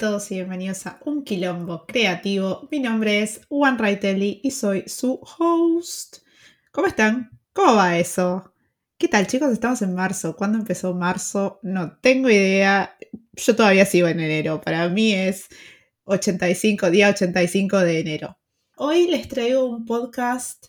todos y bienvenidos a Un Quilombo Creativo. Mi nombre es Juan Raitelli y soy su host. ¿Cómo están? ¿Cómo va eso? ¿Qué tal chicos? Estamos en marzo. ¿Cuándo empezó marzo? No tengo idea. Yo todavía sigo en enero. Para mí es 85, día 85 de enero. Hoy les traigo un podcast,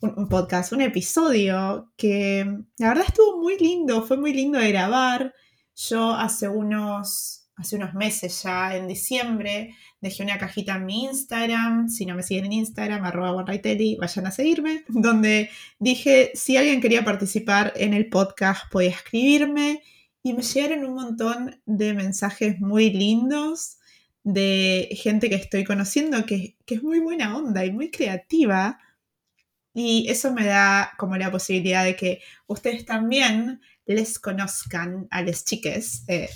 un, podcast, un episodio que la verdad estuvo muy lindo, fue muy lindo de grabar. Yo hace unos hace unos meses ya, en diciembre, dejé una cajita en mi Instagram, si no me siguen en Instagram, arroba vayan a seguirme, donde dije si alguien quería participar en el podcast podía escribirme y me llegaron un montón de mensajes muy lindos de gente que estoy conociendo que, que es muy buena onda y muy creativa. Y eso me da como la posibilidad de que ustedes también les conozcan a las chiques. Eh,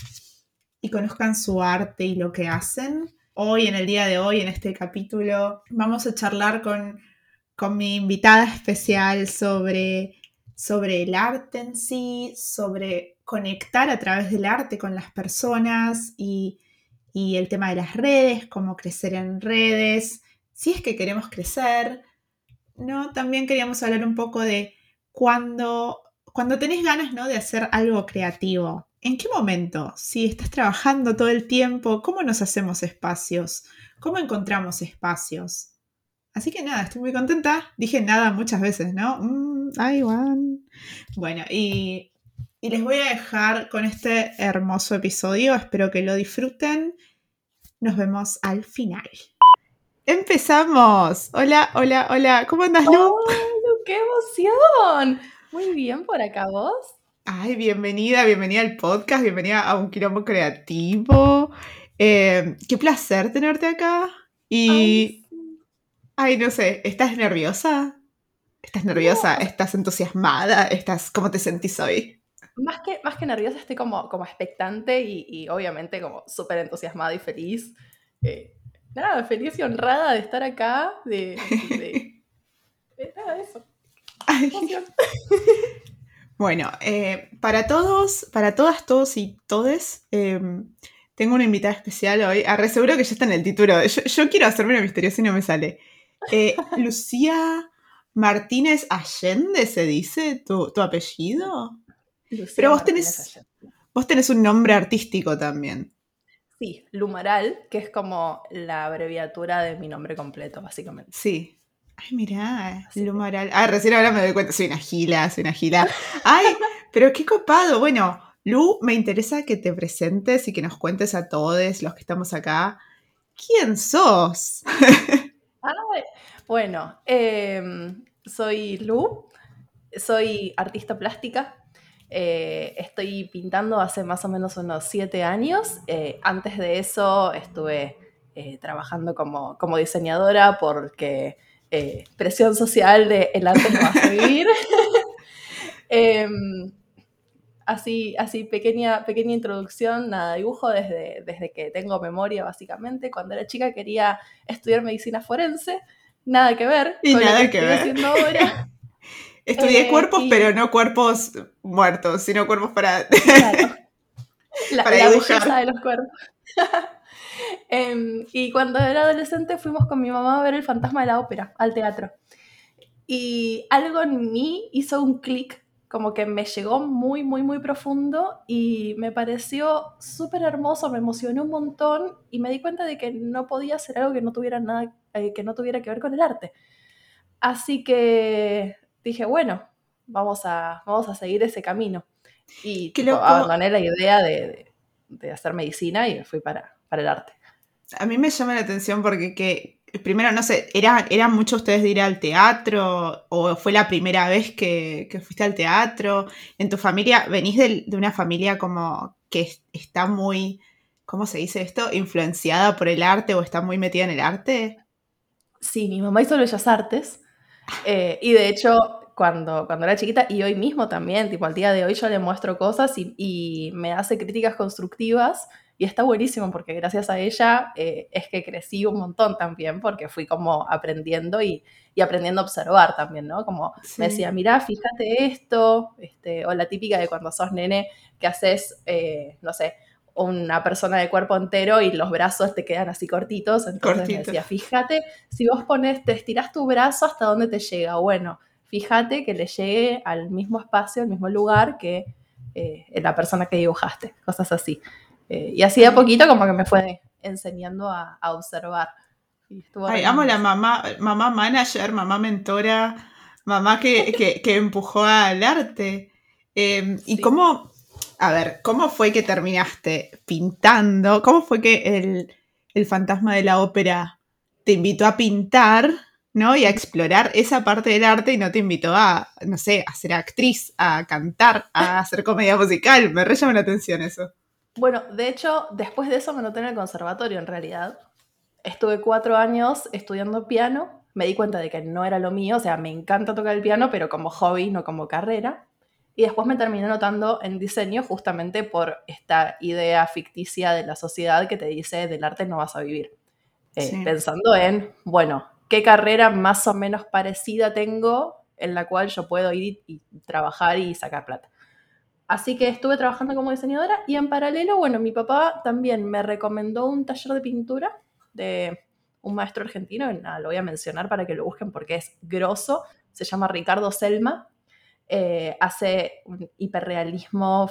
y conozcan su arte y lo que hacen. Hoy, en el día de hoy, en este capítulo, vamos a charlar con, con mi invitada especial sobre, sobre el arte en sí, sobre conectar a través del arte con las personas y, y el tema de las redes, cómo crecer en redes, si es que queremos crecer. ¿no? También queríamos hablar un poco de cuando, cuando tenés ganas ¿no? de hacer algo creativo, ¿En qué momento? Si estás trabajando todo el tiempo, ¿cómo nos hacemos espacios? ¿Cómo encontramos espacios? Así que nada, estoy muy contenta. Dije nada muchas veces, ¿no? Mm. Bueno, y, y les voy a dejar con este hermoso episodio. Espero que lo disfruten. Nos vemos al final. ¡Empezamos! Hola, hola, hola. ¿Cómo andas, Lu? ¡Oh, qué emoción! Muy bien por acá, ¿vos? Ay, bienvenida, bienvenida al podcast, bienvenida a un quilombo creativo. Eh, qué placer tenerte acá. Y. Ay, no sé, ¿estás nerviosa? ¿Estás nerviosa? ¿Estás entusiasmada? ¿Estás, ¿Cómo te sentís hoy? Más que, más que nerviosa, estoy como, como expectante y, obviamente como súper entusiasmada y feliz. Eh, nada, feliz y honrada de estar acá, de, de, nada, eso. Ay. Bueno, eh, para todos, para todas, todos y todes, em, tengo una invitada especial hoy. Ah, seguro que ya está en el título. Yo, quiero hacerme una misteriosa y no me sale. Eh, Lucía Martínez Allende, ¿se dice tu, apellido? Pero vos tenés, vos tenés un nombre artístico también. Sí, Lumaral, que es como la abreviatura de mi nombre completo, básicamente. Sí, Ay, mirá, Lumaral. Ah, recién ahora me doy cuenta, soy una gila, soy una gila. Ay, pero qué copado. Bueno, Lu, me interesa que te presentes y que nos cuentes a todos los que estamos acá. ¿Quién sos? bueno, em, soy Lu, soy artista plástica. Eh, estoy pintando hace más o menos unos siete años. Eh, antes de eso estuve eh, trabajando como, como diseñadora porque eh, presión social de el arte no vas a vivir. Em, así, así pequeña, pequeña introducción, nada, dibujo desde, desde que tengo memoria, básicamente. Cuando era chica quería estudiar medicina forense, nada que ver y nada que, ver. ahora. Estudié eh, cuerpos, pero no cuerpos muertos, sino cuerpos para, la, para la belleza de los cuerpos. Em, y cuando era adolescente fuimos con mi mamá a ver el fantasma de la ópera, al teatro. Y algo en mí hizo un clic, como que me llegó muy, muy, muy profundo y me pareció súper hermoso, me emocionó un montón y me di cuenta de que no podía hacer algo que no tuviera nada, eh, que no tuviera que ver con el arte. Así que dije, bueno, vamos a, vamos a seguir ese camino. Y abandoné la idea de, de hacer medicina y fui para, para el arte. A mí me llama la atención porque que, primero, no sé, ¿eran, ¿eran muchos ustedes de ir al teatro o fue la primera vez que, fuiste al teatro? ¿En tu familia, venís de, una familia como que está muy, ¿cómo se dice esto? ¿Influenciada por el arte o está muy metida en el arte? Sí, mi mamá hizo Bellas Artes eh, y de hecho cuando, cuando era chiquita y hoy mismo también, tipo al día de hoy yo le muestro cosas y, y me hace críticas constructivas y está buenísimo porque gracias a ella eh, es que crecí un montón también porque fui como aprendiendo y, y aprendiendo a observar también, ¿no? Como me decía, mira, fíjate esto, este, o la típica de cuando sos nene que haces, eh, no sé, una persona de cuerpo entero y los brazos te quedan así cortitos. Entonces me decía, fíjate, si vos pones, te estiras tu brazo hasta dónde te llega. Bueno, fíjate que le llegue al mismo espacio, al mismo lugar que eh, la persona que dibujaste, cosas así. Eh, y así de a poquito como que me fue enseñando a, observar. Ay, amo la mamá, mamá manager, mamá mentora, mamá que, empujó al arte. Em, ¿Y cómo, a ver, cómo fue que terminaste pintando? ¿Cómo fue que el, el fantasma de la ópera te invitó a pintar? ¿no? Y a explorar esa parte del arte y no te invitó a, no sé, a ser actriz, a cantar, a hacer comedia musical. Me re llama la atención eso. Bueno, de hecho, después de eso me noté en el conservatorio en realidad. Estuve cuatro años estudiando piano, me di cuenta de que no era lo mío, o sea, me encanta tocar el piano, pero como hobby, no como carrera. Y después me terminé notando en diseño justamente por esta idea ficticia de la sociedad que te dice del arte no vas a vivir. Eh, pensando en, bueno, ¿qué carrera más o menos parecida tengo en la cual yo puedo ir y trabajar y sacar plata? Así que estuve trabajando como diseñadora y en paralelo, bueno, mi papá también me recomendó un taller de pintura de un maestro argentino, nada, lo voy a mencionar para que lo busquen porque es grosso, se llama Ricardo Selma, eh, hace un hiperrealismo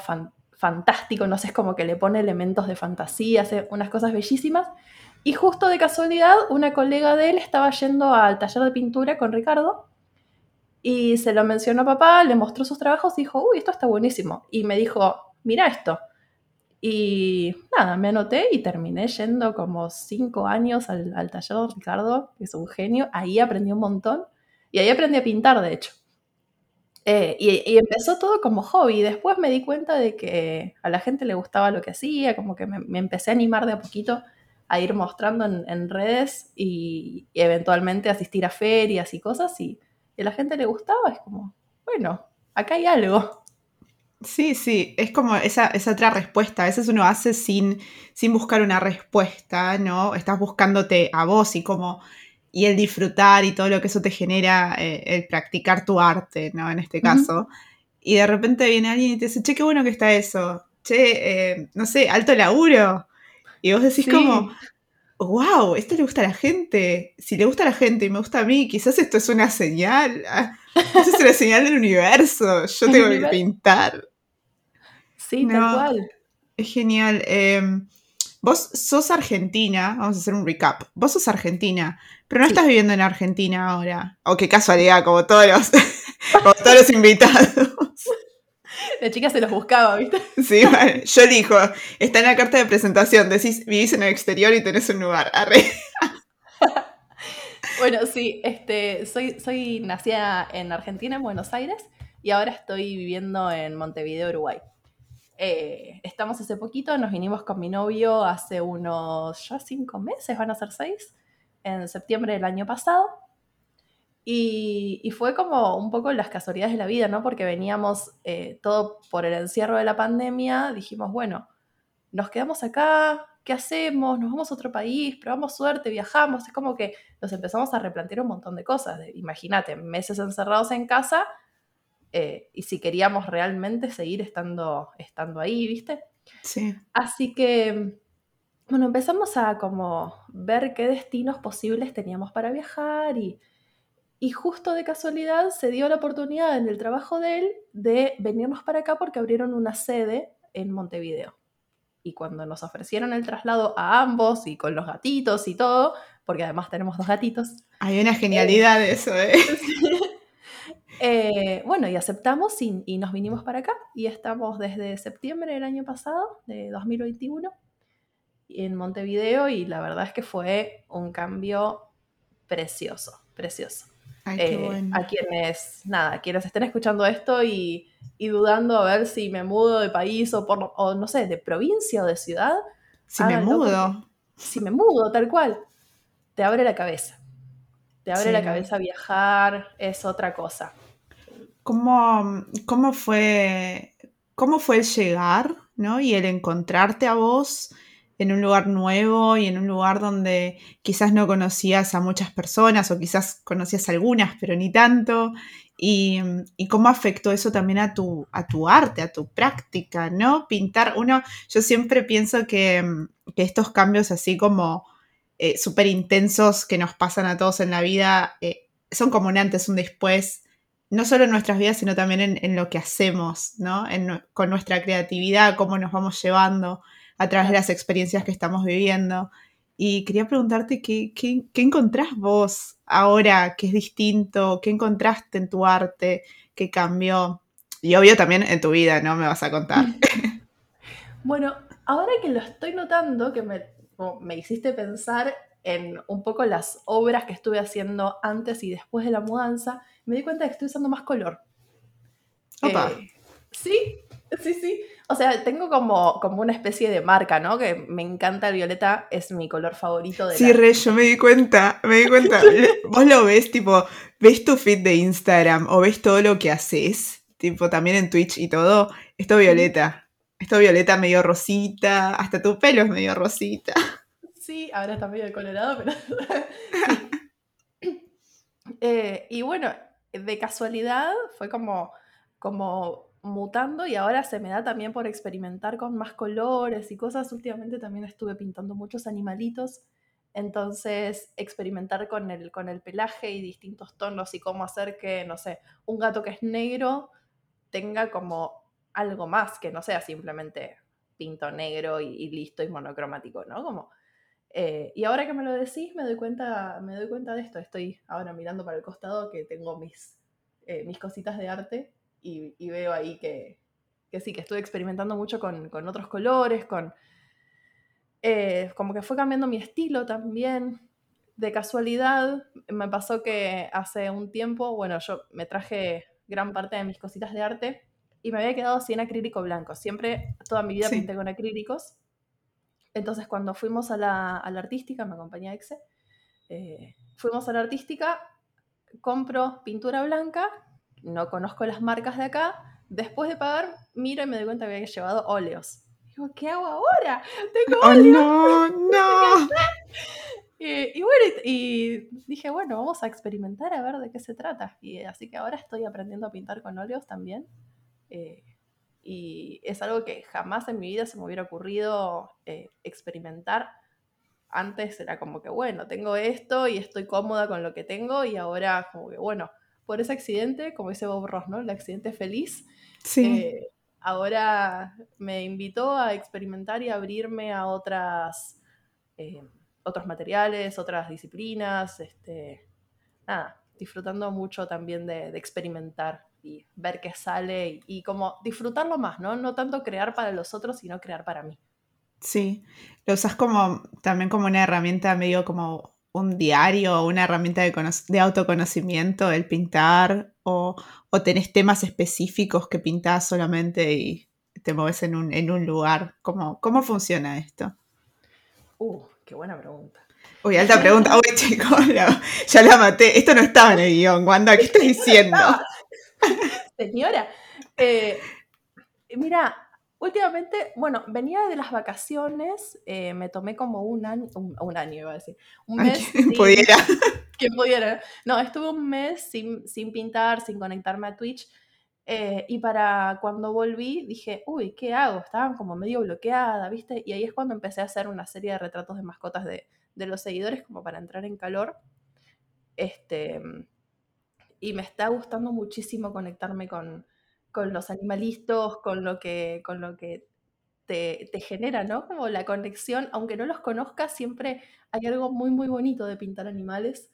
fantástico, no sé, es como que le pone elementos de fantasía, hace unas cosas bellísimas. Y justo de casualidad, una colega de él estaba yendo al taller de pintura con Ricardo y se lo mencionó a papá, le mostró sus trabajos y dijo, uy, esto está buenísimo. Y me dijo, mira esto. Y nada, me anoté y terminé yendo como cinco años al, taller de Ricardo, que es un genio. Ahí aprendí un montón. Y ahí aprendí a pintar, de hecho. Eh, y, empezó todo como hobby. Después me di cuenta de que a la gente le gustaba lo que hacía, como que me, empecé a animar de a poquito a ir mostrando en, redes y, y, eventualmente asistir a ferias y cosas. Y y a la gente le gustaba, es como, bueno, acá hay algo. Sí, sí, es como esa, otra respuesta. A veces uno hace sin, sin buscar una respuesta, ¿no? Estás buscándote a vos y como y el disfrutar y todo lo que eso te genera, eh, el practicar tu arte, ¿no? En este caso. Y de repente viene alguien y te dice, che, qué bueno que está eso. Che, eh, no sé, alto laburo. Y vos decís como, wow, esto le gusta a la gente. Si le gusta a la gente y me gusta a mí, quizás esto es una señal. Ah, esto es una señal del universo. Yo tengo que pintar. Sí, tal cual. Es genial. Em, vos sos argentina, vamos a hacer un recap. Vos sos argentina, pero no estás viviendo en Argentina ahora. O qué casualidad, como todos los, como todos los invitados. La chica se los buscaba, ¿viste? Sí, vale. Yo elijo, está en la carta de presentación, decís, vivís en el exterior y tenés un lugar. Arre. bueno, sí, este, soy, soy nacida en Argentina, en Buenos Aires, y ahora estoy viviendo en Montevideo, Uruguay. Eh, estamos hace poquito, nos vinimos con mi novio hace unos ya cinco meses, van a ser seis, en septiembre del año pasado. Y, fue como un poco las casualidades de la vida, ¿no? Porque veníamos eh, todo por el encierro de la pandemia, dijimos, bueno, nos quedamos acá, ¿qué hacemos? Nos vamos a otro país, probamos suerte, viajamos. Es como que nos empezamos a replantear un montón de cosas. Imagínate, meses encerrados en casa eh, y si queríamos realmente seguir estando, estando ahí, ¿viste? Sí. Así que, bueno, empezamos a como ver qué destinos posibles teníamos para viajar y y justo de casualidad se dio la oportunidad en el trabajo de él de venirnos para acá porque abrieron una sede en Montevideo. Y cuando nos ofrecieron el traslado a ambos y con los gatitos y todo, porque además tenemos dos gatitos. Hay una genialidad de eso, ¿eh? ¿eh? bueno, y aceptamos y, y, nos vinimos para acá. Y estamos desde septiembre del año pasado, de 2021, en Montevideo. Y la verdad es que fue un cambio precioso, precioso. Eh, a quienes, nada, quienes estén escuchando esto y, dudando a ver si me mudo de país o por, o no sé, de provincia o de ciudad. Si me mudo. Si me mudo, tal cual. Te abre la cabeza. Te abre la cabeza viajar, es otra cosa. ¿Cómo, cómo fue, cómo fue el llegar, ¿no? Y el encontrarte a vos en un lugar nuevo y en un lugar donde quizás no conocías a muchas personas o quizás conocías algunas, pero ni tanto. Y, cómo afectó eso también a tu, a tu arte, a tu práctica, ¿no? Pintar, uno, yo siempre pienso que, estos cambios así como eh, súper intensos que nos pasan a todos en la vida eh, son como un antes, un después, no solo en nuestras vidas, sino también en, lo que hacemos, ¿no? con nuestra creatividad, cómo nos vamos llevando a través de las experiencias que estamos viviendo. Y quería preguntarte qué, qué, encontrás vos ahora que es distinto, qué encontraste en tu arte, qué cambió. Y obvio también en tu vida, ¿no? Me vas a contar. bueno, ahora que lo estoy notando, que me, me hiciste pensar en un poco las obras que estuve haciendo antes y después de la mudanza, me di cuenta de que estoy usando más color. Opa. Eh, sí, sí, sí. O sea, tengo como, como una especie de marca, ¿no? Que me encanta el violeta, es mi color favorito de Sí, re, yo me di cuenta, me di cuenta. Vos lo ves, tipo, ves tu feed de Instagram o ves todo lo que haces, tipo, también en Twitch y todo, esto violeta. Esto violeta medio rosita, hasta tu pelo es medio rosita. Sí, ahora está medio colorado, pero... Eh, y bueno, de casualidad fue como, como mutando y ahora se me da también por experimentar con más colores y cosas. Últimamente también estuve pintando muchos animalitos, entonces experimentar con el, con el pelaje y distintos tonos y cómo hacer que, no sé, un gato que es negro tenga como algo más, que no sea simplemente pinto negro y, listo y monocromático, ¿no? Como, eh, y ahora que me lo decís, me doy cuenta, me doy cuenta de esto. Estoy ahora mirando para el costado que tengo mis, eh, mis cositas de arte y, veo ahí que, sí, que estuve experimentando mucho con, otros colores, con... Eh, como que fue cambiando mi estilo también. De casualidad, me pasó que hace un tiempo, bueno, yo me traje gran parte de mis cositas de arte y me había quedado sin acrílico blanco. Siempre, toda mi vida pinté con acrílicos. Entonces, cuando fuimos a la, artística, me acompañé a Exe, eh, fuimos a la artística, compro pintura blanca no conozco las marcas de acá. Después de pagar, miro y me doy cuenta que había llevado óleos. Digo, ¿qué hago ahora? Tengo oh, no, no. y, bueno, y dije, bueno, vamos a experimentar a ver de qué se trata. Y así que ahora estoy aprendiendo a pintar con óleos también. Eh, y es algo que jamás en mi vida se me hubiera ocurrido eh, experimentar. Antes era como que, bueno, tengo esto y estoy cómoda con lo que tengo y ahora como que, bueno, por ese accidente, como dice Bob Ross, ¿no? El accidente feliz. Sí. Eh, ahora me invitó a experimentar y abrirme a otras, eh, otros materiales, otras disciplinas, este, nada, disfrutando mucho también de, experimentar y ver qué sale y, como disfrutarlo más, ¿no? No tanto crear para los otros, sino crear para mí. Sí, lo usas como también como una herramienta medio como un diario o una herramienta de, autoconocimiento, el pintar, o, tenés temas específicos que pintás solamente y te mueves en un, lugar? ¿Cómo, ¿Cómo funciona esto? Uh, qué buena pregunta. Uy, alta pregunta. Uy, chicos, ya la maté. Esto no estaba en el guion, Wanda. ¿Qué estás diciendo? Señora, eh, mira, Últimamente, bueno, venía de las vacaciones, eh, me tomé como un año, un, año iba a decir, un mes. Ay, pudiera. Que pudiera. No, estuve un mes sin, sin pintar, sin conectarme a Twitch. Eh, y para cuando volví dije, uy, ¿qué hago? Estaba como medio bloqueada, ¿viste? Y ahí es cuando empecé a hacer una serie de retratos de mascotas de, de los seguidores como para entrar en calor. Este, y me está gustando muchísimo conectarme con, con los animalistos, con lo que, con lo que te, genera, ¿no? Como la conexión, aunque no los conozcas, siempre hay algo muy, muy bonito de pintar animales.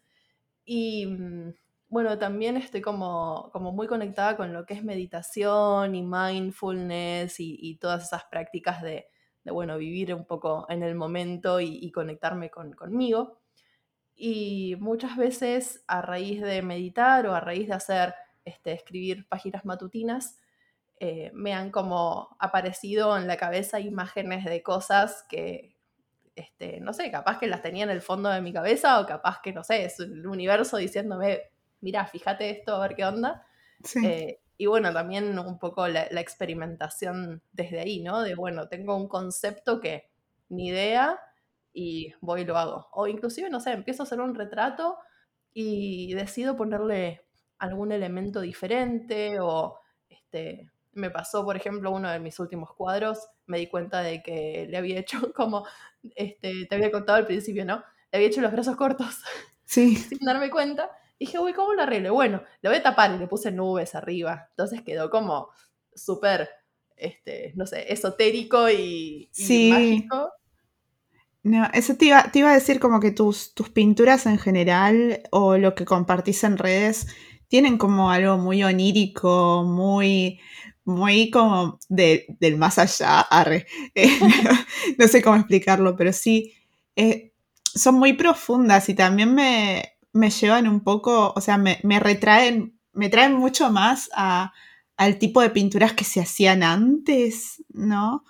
Y mm, bueno, también estoy como, como muy conectada con lo que es meditación y mindfulness y, todas esas prácticas de, bueno, vivir un poco en el momento y, conectarme con, conmigo. Y muchas veces a raíz de meditar o a raíz de hacer este, escribir páginas matutinas, eh, me han como aparecido en la cabeza imágenes de cosas que, este, no sé, capaz que las tenía en el fondo de mi cabeza o capaz que, no sé, es el universo diciéndome, mira, fíjate esto, a ver qué onda. Eh, y bueno, también un poco la, experimentación desde ahí, ¿no? De, bueno, tengo un concepto que ni idea, y voy y lo hago. O inclusive, no sé, empiezo a hacer un retrato y decido ponerle algún elemento diferente o este, me pasó, por ejemplo, uno de mis últimos cuadros, me di cuenta de que le había hecho como, este, te había contado al principio, ¿no? Le había hecho los brazos cortos Sí. sin darme cuenta. Dije, uy, ¿cómo lo arreglo? Bueno, lo voy a tapar y le puse nubes arriba. Entonces quedó como súper, este, no sé, esotérico y, y Sí. mágico. No, eso te iba, te iba a decir como que tus, tus pinturas en general o lo que compartís en redes tienen como algo muy onírico, muy, muy como de- del más allá, arre. Eh, no sé cómo explicarlo, pero sí, eh, son muy profundas y también me, me llevan un poco, o sea, me, me retraen, me traen mucho más a, al tipo de pinturas que se hacían antes, ¿no?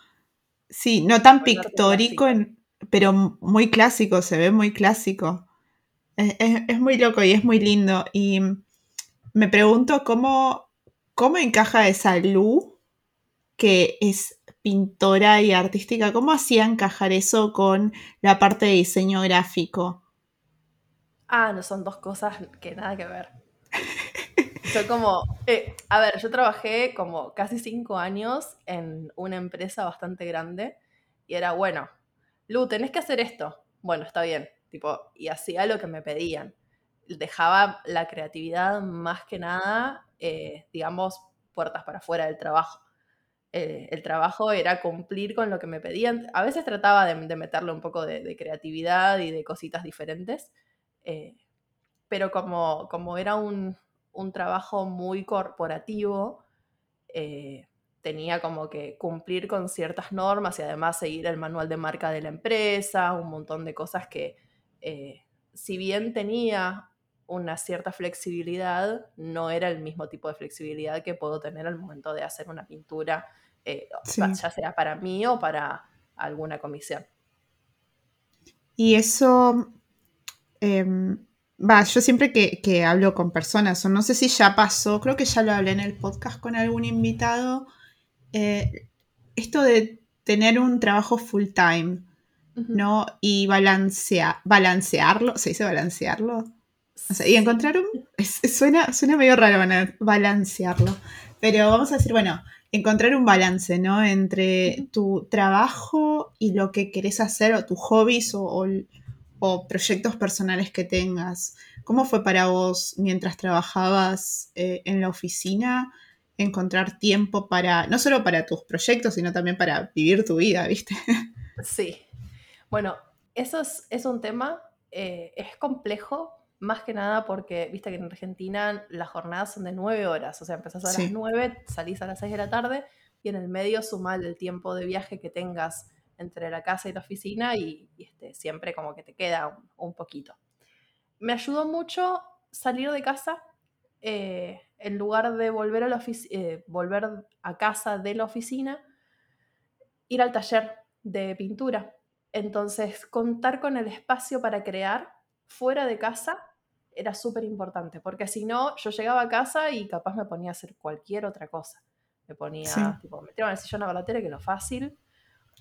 Sí, no tan pictórico, en- pero muy clásico, se ve muy clásico. Es, es- es muy loco y es muy lindo. Y me pregunto cómo, cómo encaja esa Lu, que es pintora y artística, cómo hacía encajar eso con la parte de diseño gráfico. Ah, no son dos cosas que nada que ver. Yo como, eh, a ver, yo trabajé como casi cinco años en una empresa bastante grande y era, bueno, Lu, tenés que hacer esto. Bueno, está bien, tipo, y hacía lo que me pedían. Dejaba la creatividad más que nada, eh, digamos, puertas para afuera del trabajo. Eh, el trabajo era cumplir con lo que me pedían. A veces trataba de, meterle un poco de, creatividad y de cositas diferentes, eh, pero como, como era un, un trabajo muy corporativo, tenía como que cumplir con ciertas normas y además seguir el manual de marca de la empresa, un montón de cosas que, si bien tenía una cierta flexibilidad, no era el mismo tipo de flexibilidad que puedo tener al momento de hacer una pintura, eh, Sí. ya sea para mí o para alguna comisión. Y eso, em, va, yo siempre que, que hablo con personas, o no sé si ya pasó, creo que ya lo hablé en el podcast con algún invitado, eh, esto de tener un trabajo full time. ¿no? Y balancea, balancearlo, ¿se dice balancearlo? O sea, y Sí. encontrar un... es- suena, suena medio raro balancearlo, pero vamos a decir, bueno, encontrar un balance, ¿no? Entre tu trabajo y lo que querés hacer, o tus hobbies o, o- o proyectos personales que tengas. ¿Cómo fue para vos mientras trabajabas eh, en la oficina? encontrar tiempo para, no solo para tus proyectos, sino también para vivir tu vida, ¿viste? Sí. Bueno, eso es, es un tema, eh, es complejo, más que nada porque, viste que en Argentina las jornadas son de nueve horas, o sea, empezás a las nueve, salís a las seis de la tarde y en el medio sumar el tiempo de viaje que tengas entre la casa y la oficina y, y, este, siempre como que te queda un, un poquito. Me ayudó mucho salir de casa, eh, en lugar de volver a, la eh, volver a casa de la oficina, ir al taller de pintura. Entonces, contar con el espacio para crear fuera de casa era súper importante, porque si no, yo llegaba a casa y capaz me ponía a hacer cualquier otra cosa. Me ponía, Sí. tipo, me tiraba en el sillón a ver la tele, que es lo fácil,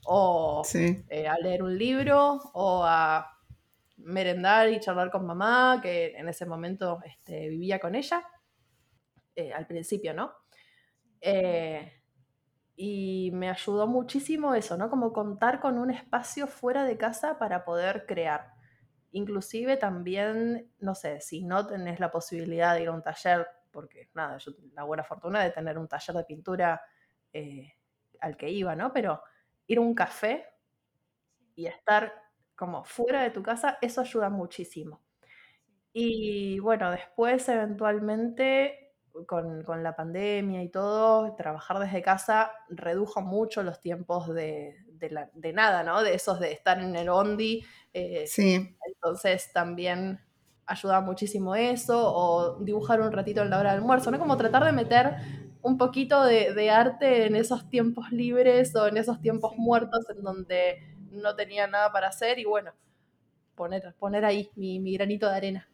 o Sí, eh, a leer un libro, o a merendar y charlar con mamá, que en ese momento este, vivía con ella, eh, al principio, ¿no? Eh, y me ayudó muchísimo eso, ¿no? Como contar con un espacio fuera de casa para poder crear. Inclusive también, no sé, si no tenés la posibilidad de ir a un taller, porque nada, yo tuve la buena fortuna de tener un taller de pintura eh, al que iba, ¿no? Pero ir a un café y estar como fuera de tu casa, eso ayuda muchísimo. Y bueno, después eventualmente con, con la pandemia y todo, trabajar desde casa redujo mucho los tiempos de, de la- de nada, ¿no? De esos de estar en el bondi. eh, sí, entonces también ayuda muchísimo eso, o dibujar un ratito en la hora del almuerzo, ¿no? Como tratar de meter un poquito de, de arte en esos tiempos libres o en esos tiempos muertos en donde no tenía nada para hacer y bueno, poner, poner ahí mi, mi granito de arena.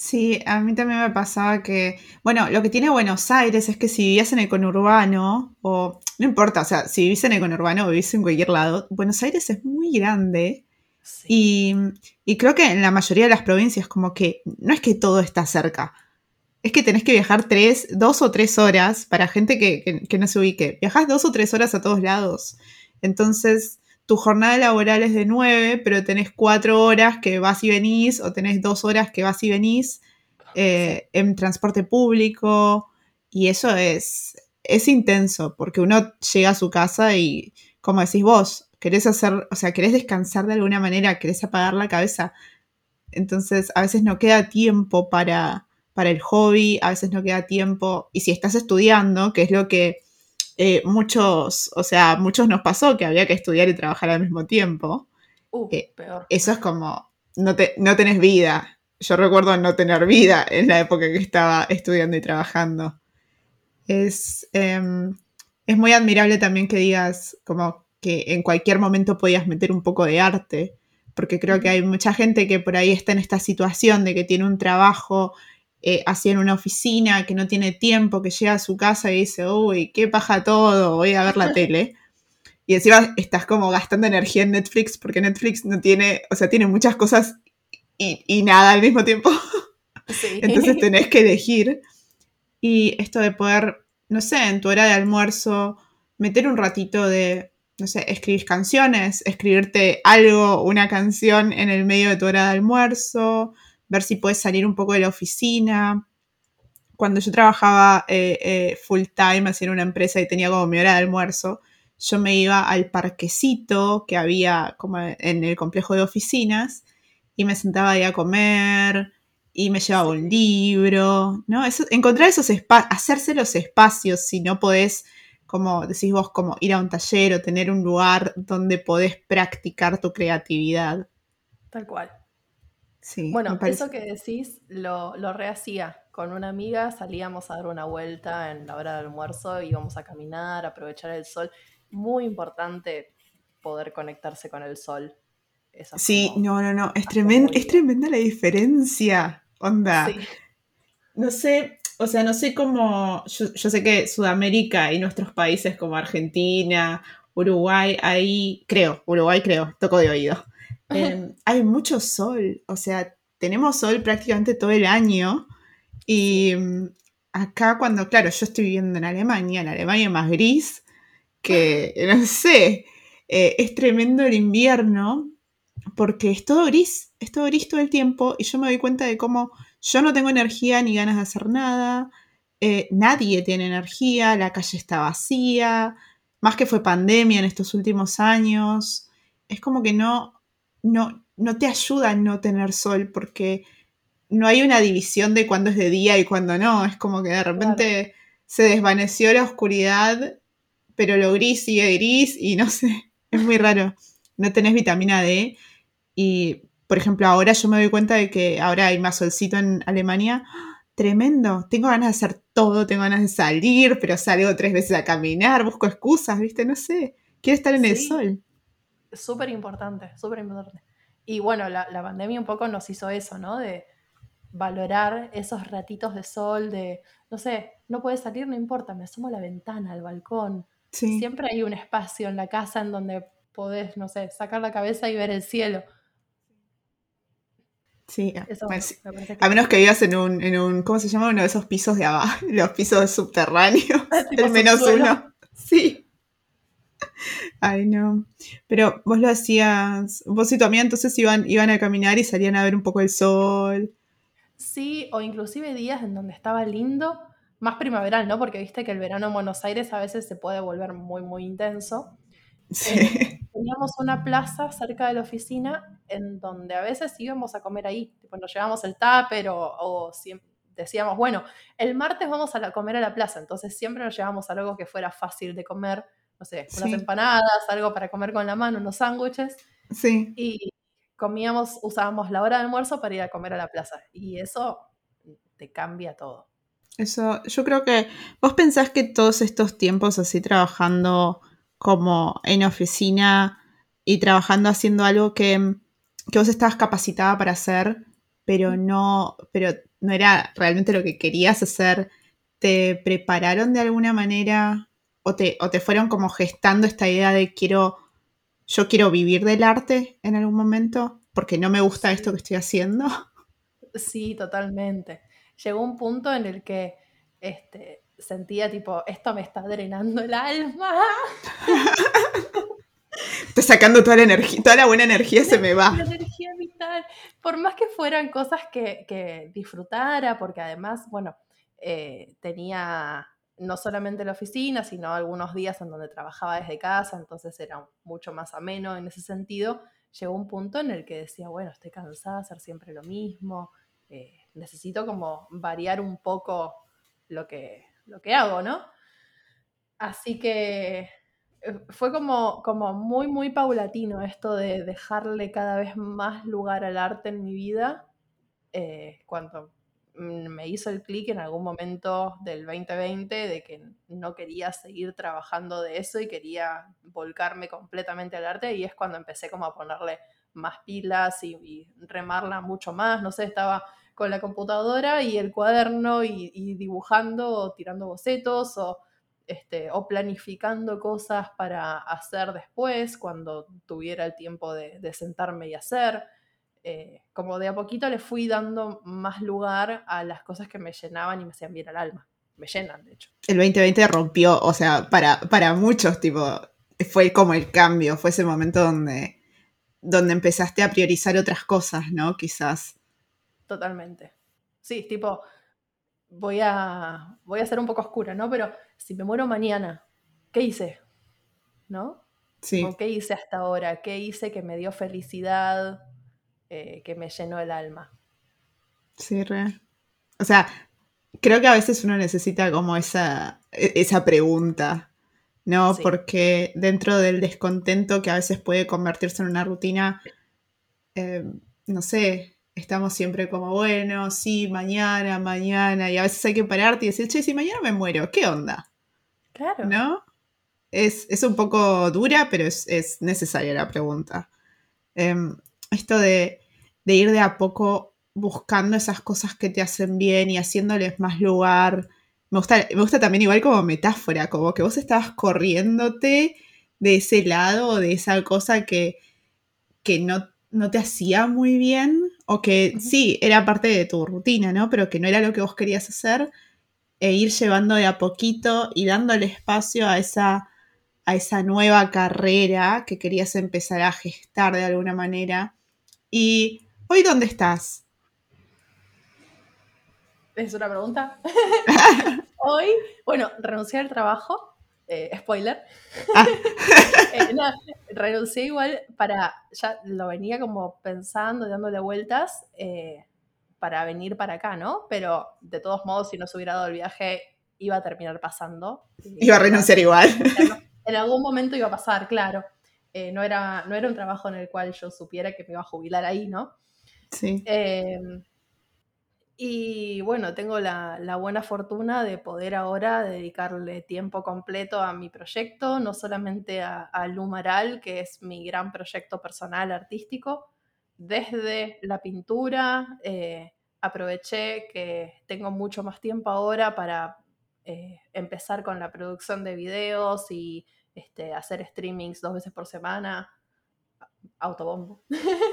Sí, a mí también me pasaba que, bueno, lo que tiene Buenos Aires es que si vivías en el conurbano, o no importa, o sea, si vivís en el conurbano o vivís en cualquier lado, Buenos Aires es muy grande Sí. y, y creo que en la mayoría de las provincias como que no es que todo está cerca, es que tenés que viajar tres, dos o tres horas para gente que, que- que no se ubique. Viajás dos o tres horas a todos lados. Entonces, tu jornada laboral es de nueve, pero tenés cuatro horas que vas y venís, o tenés dos horas que vas y venís eh, en transporte público. Y eso es, es intenso, porque uno llega a su casa y, como decís vos, querés hacer, o sea, querés descansar de alguna manera, querés apagar la cabeza. Entonces, a veces no queda tiempo para, para el hobby, a veces no queda tiempo. Y si estás estudiando, que es lo que eh, muchos, o sea, muchos nos pasó, que había que estudiar y trabajar al mismo tiempo, Uh, Eh, peor. eso es como, no, te, no tenés vida. Yo recuerdo no tener vida en la época que estaba estudiando y trabajando. Es, em, es muy admirable también que digas como que en cualquier momento podías meter un poco de arte, porque creo que hay mucha gente que por ahí está en esta situación de que tiene un trabajo eh, así en una oficina, que no tiene tiempo, que llega a su casa y dice, uy, qué paja todo, voy a ver la tele. Y encima estás como gastando energía en Netflix porque Netflix no tiene, o sea, tiene muchas cosas y, y nada al mismo tiempo. Sí. Entonces tenés que elegir. Y esto de poder, no sé, en tu hora de almuerzo, meter un ratito de, no sé, escribir canciones, escribirte algo, una canción en el medio de tu hora de almuerzo, ver si puedes salir un poco de la oficina. Cuando yo trabajaba eh, eh, full time, en una empresa y tenía como mi hora de almuerzo, yo me iba al parquecito que había como en el complejo de oficinas y me sentaba ahí a comer y me llevaba un libro, ¿no? Eso, encontrar esos espacios, hacerse los espacios si no podés, como decís vos, como ir a un taller o tener un lugar donde podés practicar tu creatividad. Tal cual. Sí, Bueno, eso que decís lo, lo rehacía. Con una amiga salíamos a dar una vuelta en la hora del almuerzo, íbamos a caminar, a aprovechar el sol. Muy importante poder conectarse con el sol. Sí, como no, no, no, es, es tremenda la diferencia. Onda, Sí, no sé, o sea, no sé cómo, yo, yo sé que Sudamérica y nuestros países como Argentina, Uruguay, ahí, creo, Uruguay creo, toco de oído, eh, hay mucho sol, o sea, tenemos sol prácticamente todo el año y mm, acá cuando, claro, yo estoy viviendo en Alemania, en Alemania más gris que, no sé, eh, es tremendo el invierno porque es todo gris, es todo gris todo el tiempo y yo me doy cuenta de cómo yo no tengo energía ni ganas de hacer nada, eh, nadie tiene energía, la calle está vacía, más que fue pandemia en estos últimos años, es como que no, no, no te ayuda a no tener sol porque no hay una división de cuándo es de día y cuándo no, es como que de repente se desvaneció la oscuridad, pero lo gris sigue gris y no sé, es muy raro, no tenés vitamina D y, por ejemplo, ahora yo me doy cuenta de que ahora hay más solcito en Alemania. Tremendo. Tengo ganas de hacer todo, tengo ganas de salir, pero salgo tres veces a caminar, busco excusas, ¿viste? No sé. Quiero estar en el sol. Súper importante, súper importante. Y bueno, la, la pandemia un poco nos hizo eso, ¿no? De valorar esos ratitos de sol, de, no sé, no puedes salir, no importa, me asomo a la ventana, al balcón. Sí, Siempre hay un espacio en la casa en donde podés, no sé, sacar la cabeza y ver el cielo. sí. Eso Bueno, sí. me parece que A menos que vivas en un, en un, ¿cómo se llama? Uno de esos pisos de abajo, los pisos subterráneos, el menos subsuelo. uno. Sí. Ay, no. Pero vos lo hacías, vos y tu amiga entonces iban, iban a caminar y salían a ver un poco el sol. Sí, o inclusive días en donde estaba lindo, más primaveral, ¿no? Porque viste que el verano en Buenos Aires a veces se puede volver muy, muy intenso. Sí. Eh, teníamos una plaza cerca de la oficina en donde a veces íbamos a comer ahí. Tipo, nos llevamos el tupper o, o siem- decíamos, bueno, el martes vamos a la- comer a la plaza. Entonces siempre nos llevamos algo que fuera fácil de comer. No sé, unas Sí. empanadas, algo para comer con la mano, unos sándwiches. Sí. Y comíamos, usábamos la hora de almuerzo para ir a comer a la plaza. Y eso te cambia todo. Eso, yo creo que vos pensás que todos estos tiempos así trabajando como en oficina y trabajando haciendo algo que, que vos estabas capacitada para hacer, pero no, pero no era realmente lo que querías hacer. ¿Te prepararon de alguna manera o te, o te fueron como gestando esta idea de quiero, yo quiero vivir del arte en algún momento porque no me gusta esto que estoy haciendo? Sí, totalmente. Llegó un punto en el que este, sentía tipo, esto me está drenando el alma. Estoy sacando toda la energía, toda la buena energía se me va. La energía vital. Por más que fueran cosas que, disfrutara, porque además, bueno, eh, tenía no solamente la oficina, sino algunos días en donde trabajaba desde casa, entonces era mucho más ameno en ese sentido. Llegó un punto en el que decía, bueno, estoy cansada de hacer siempre lo mismo, eh, necesito como variar un poco lo que, lo que hago, ¿no? Así que eh, fue como, como muy, muy paulatino esto de dejarle cada vez más lugar al arte en mi vida. Eh, me hizo el clic en algún momento del 2020 de que no quería seguir trabajando de eso y quería volcarme completamente al arte y es cuando empecé como a ponerle más pilas y, remarla mucho más, no sé, estaba con la computadora y el cuaderno y, y dibujando o tirando bocetos o este, o planificando cosas para hacer después, cuando tuviera el tiempo de, sentarme y hacer. Eh, como de a poquito le fui dando más lugar a las cosas que me llenaban y me hacían bien al alma. Me llenan, de hecho. El 2020 rompió, o sea, para, para muchos, tipo, fue como el cambio, fue ese momento donde, donde empezaste a priorizar otras cosas, ¿no? Quizás. Totalmente. Sí, tipo, voy a, voy a ser un poco oscura, ¿no? Pero si me muero mañana, ¿qué hice? ¿No? Sí. ¿Qué hice hasta ahora? ¿Qué hice que me dio felicidad, eh, que me llenó el alma? Sí, re. O sea, creo que a veces uno necesita como esa, e, esa pregunta, ¿no? Porque dentro del descontento que a veces puede convertirse en una rutina, eh, no sé, estamos siempre como, bueno, sí, mañana, mañana, y a veces hay que pararte y decir, che, si mañana me muero, ¿qué onda? Claro. ¿No? Es, un poco dura, pero es, necesaria la pregunta. Em, esto de, ir de a poco buscando esas cosas que te hacen bien y haciéndoles más lugar. Me gusta, me gusta también igual como metáfora, como que vos estabas corriéndote de ese lado, de esa cosa que, que no, no te hacía muy bien o que sí, era parte de tu rutina, ¿no? Pero que no era lo que vos querías hacer, e ir llevando de a poquito y dándole espacio a esa, a esa nueva carrera que querías empezar a gestar de alguna manera. ¿Y hoy dónde estás? ¿Es una pregunta? hoy, bueno, renuncié al trabajo, eh, spoiler. Ah. Eh, renuncié igual para, ya lo venía como pensando, dándole vueltas eh, para venir para acá, ¿no? Pero de todos modos, si no se hubiera dado el viaje, iba a terminar pasando. Iba a renunciar igual. En, algún momento iba a pasar, claro. No, era, no era un trabajo en el cual yo supiera que me iba a jubilar ahí, ¿no? Sí. Y bueno, tengo la, buena fortuna de poder ahora dedicarle tiempo completo a mi proyecto, no solamente a, Lumaral, que es mi gran proyecto personal artístico, desde la pintura. Eh, aproveché que tengo mucho más tiempo ahora para eh, empezar con la producción de videos y este, hacer streamings dos veces por semana autobombo.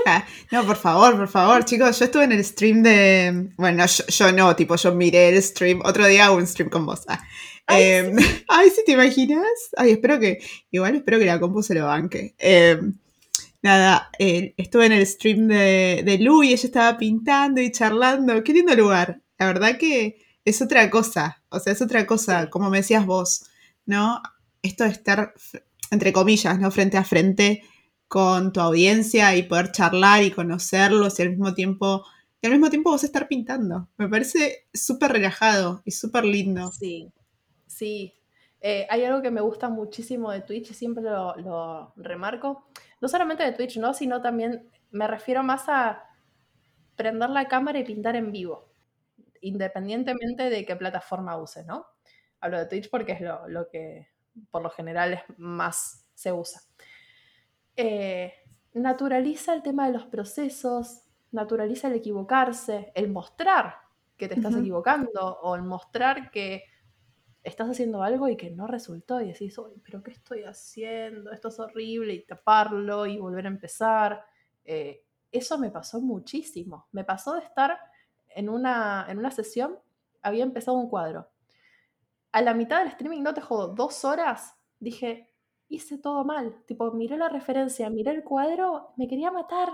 Ah, no, por favor, por favor, chicos, yo estuve en el stream de, bueno, yo, no, tipo, yo miré el stream, otro día hago un stream con vos. Ah. Em, ay, sí. te imaginas? Ay, espero que, igual espero que la compu se lo banque. Em, nada, eh, estuve en el stream de, de Lu y ella estaba pintando y charlando, qué lindo lugar. La verdad que es otra cosa, o sea, es otra cosa, como me decías vos, ¿no? Esto de estar, entre comillas, ¿no? Frente a frente con tu audiencia y poder charlar y conocerlos y al mismo tiempo, y al mismo tiempo vos estar pintando. Me parece súper relajado y súper lindo. Sí, sí. Eh, hay algo que me gusta muchísimo de Twitch y siempre lo, remarco. No solamente de Twitch, ¿no? Sino también me refiero más a prender la cámara y pintar en vivo, independientemente de qué plataforma use, ¿no? Hablo de Twitch porque es lo, lo que por lo general más se usa. Eh, naturaliza el tema de los procesos, naturaliza el equivocarse, el mostrar que te estás equivocando o el mostrar que estás haciendo algo y que no resultó y decís, "Uy, pero ¿qué estoy haciendo? Esto es horrible y taparlo y volver a empezar. Eh, eso me pasó muchísimo. Me pasó de estar en una, en una sesión, había empezado un cuadro. A la mitad del streaming, no te jodo, dos horas, dije, hice todo mal. Tipo, miré la referencia, miré el cuadro, me quería matar.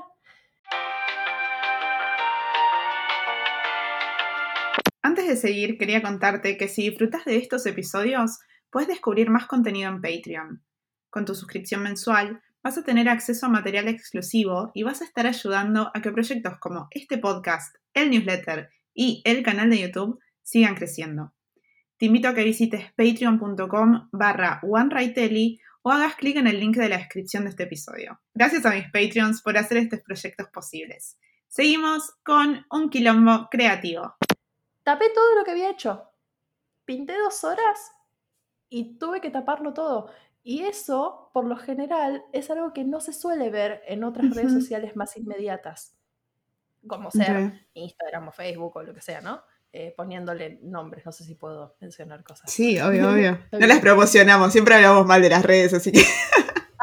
Antes de seguir, quería contarte que si disfrutas de estos episodios, puedes descubrir más contenido en Patreon. Con tu suscripción mensual, vas a tener acceso a material exclusivo y vas a estar ayudando a que proyectos como este podcast, el newsletter y el canal de YouTube sigan creciendo. Te invito a que visites patreon.com barra OneRightEli o hagas clic en el link de la descripción de este episodio. Gracias a mis Patreons por hacer estos proyectos posibles. Seguimos con un quilombo creativo. Tapé todo lo que había hecho. Pinté dos horas y tuve que taparlo todo. Y eso, por lo general, es algo que no se suele ver en otras redes sociales más inmediatas, como Ok. Instagram o Facebook o lo que sea, ¿no? Eh, poniéndole nombres, no sé si puedo mencionar cosas. Sí, obvio, obvio. No las promocionamos, siempre hablamos mal de las redes, así que.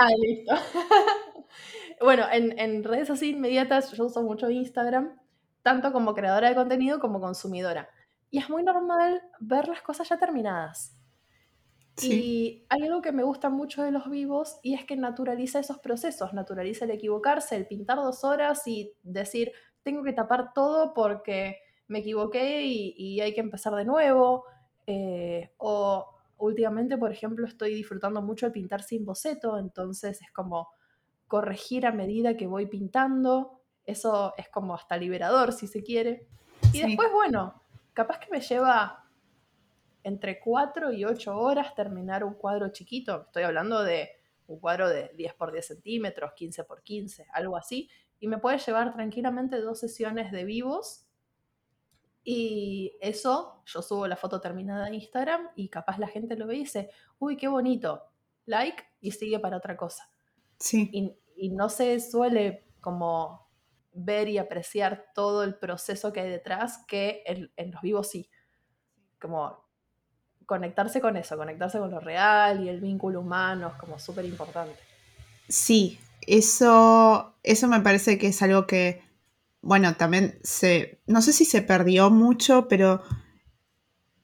Ah, listo. bueno, en, en redes así inmediatas yo uso mucho Instagram, tanto como creadora de contenido como consumidora. Y es muy normal ver las cosas ya terminadas. Sí. Y hay algo que me gusta mucho de los vivos y es que naturaliza esos procesos, naturaliza el equivocarse, el pintar dos horas y decir, tengo que tapar todo porque me equivoqué y, y hay que empezar de nuevo. Eh, o últimamente, por ejemplo, estoy disfrutando mucho el pintar sin boceto, entonces es como corregir a medida que voy pintando. Eso es como hasta liberador, si se quiere. Y Sí. después, bueno, capaz que me lleva entre 4 y 8 horas terminar un cuadro chiquito. Estoy hablando de un cuadro de 10 por 10 centímetros, 15 por 15, algo así. Y me puede llevar tranquilamente dos sesiones de vivos. Y eso, yo subo la foto terminada a Instagram y capaz la gente lo ve y dice, uy, qué bonito, like y sigue para otra cosa. Sí. Y, y no se suele como ver y apreciar todo el proceso que hay detrás, que en, en los vivos sí. Como conectarse con eso, conectarse con lo real y el vínculo humano es como súper importante. Sí, eso, eso me parece que es algo que, bueno, también se, no sé si se perdió mucho, pero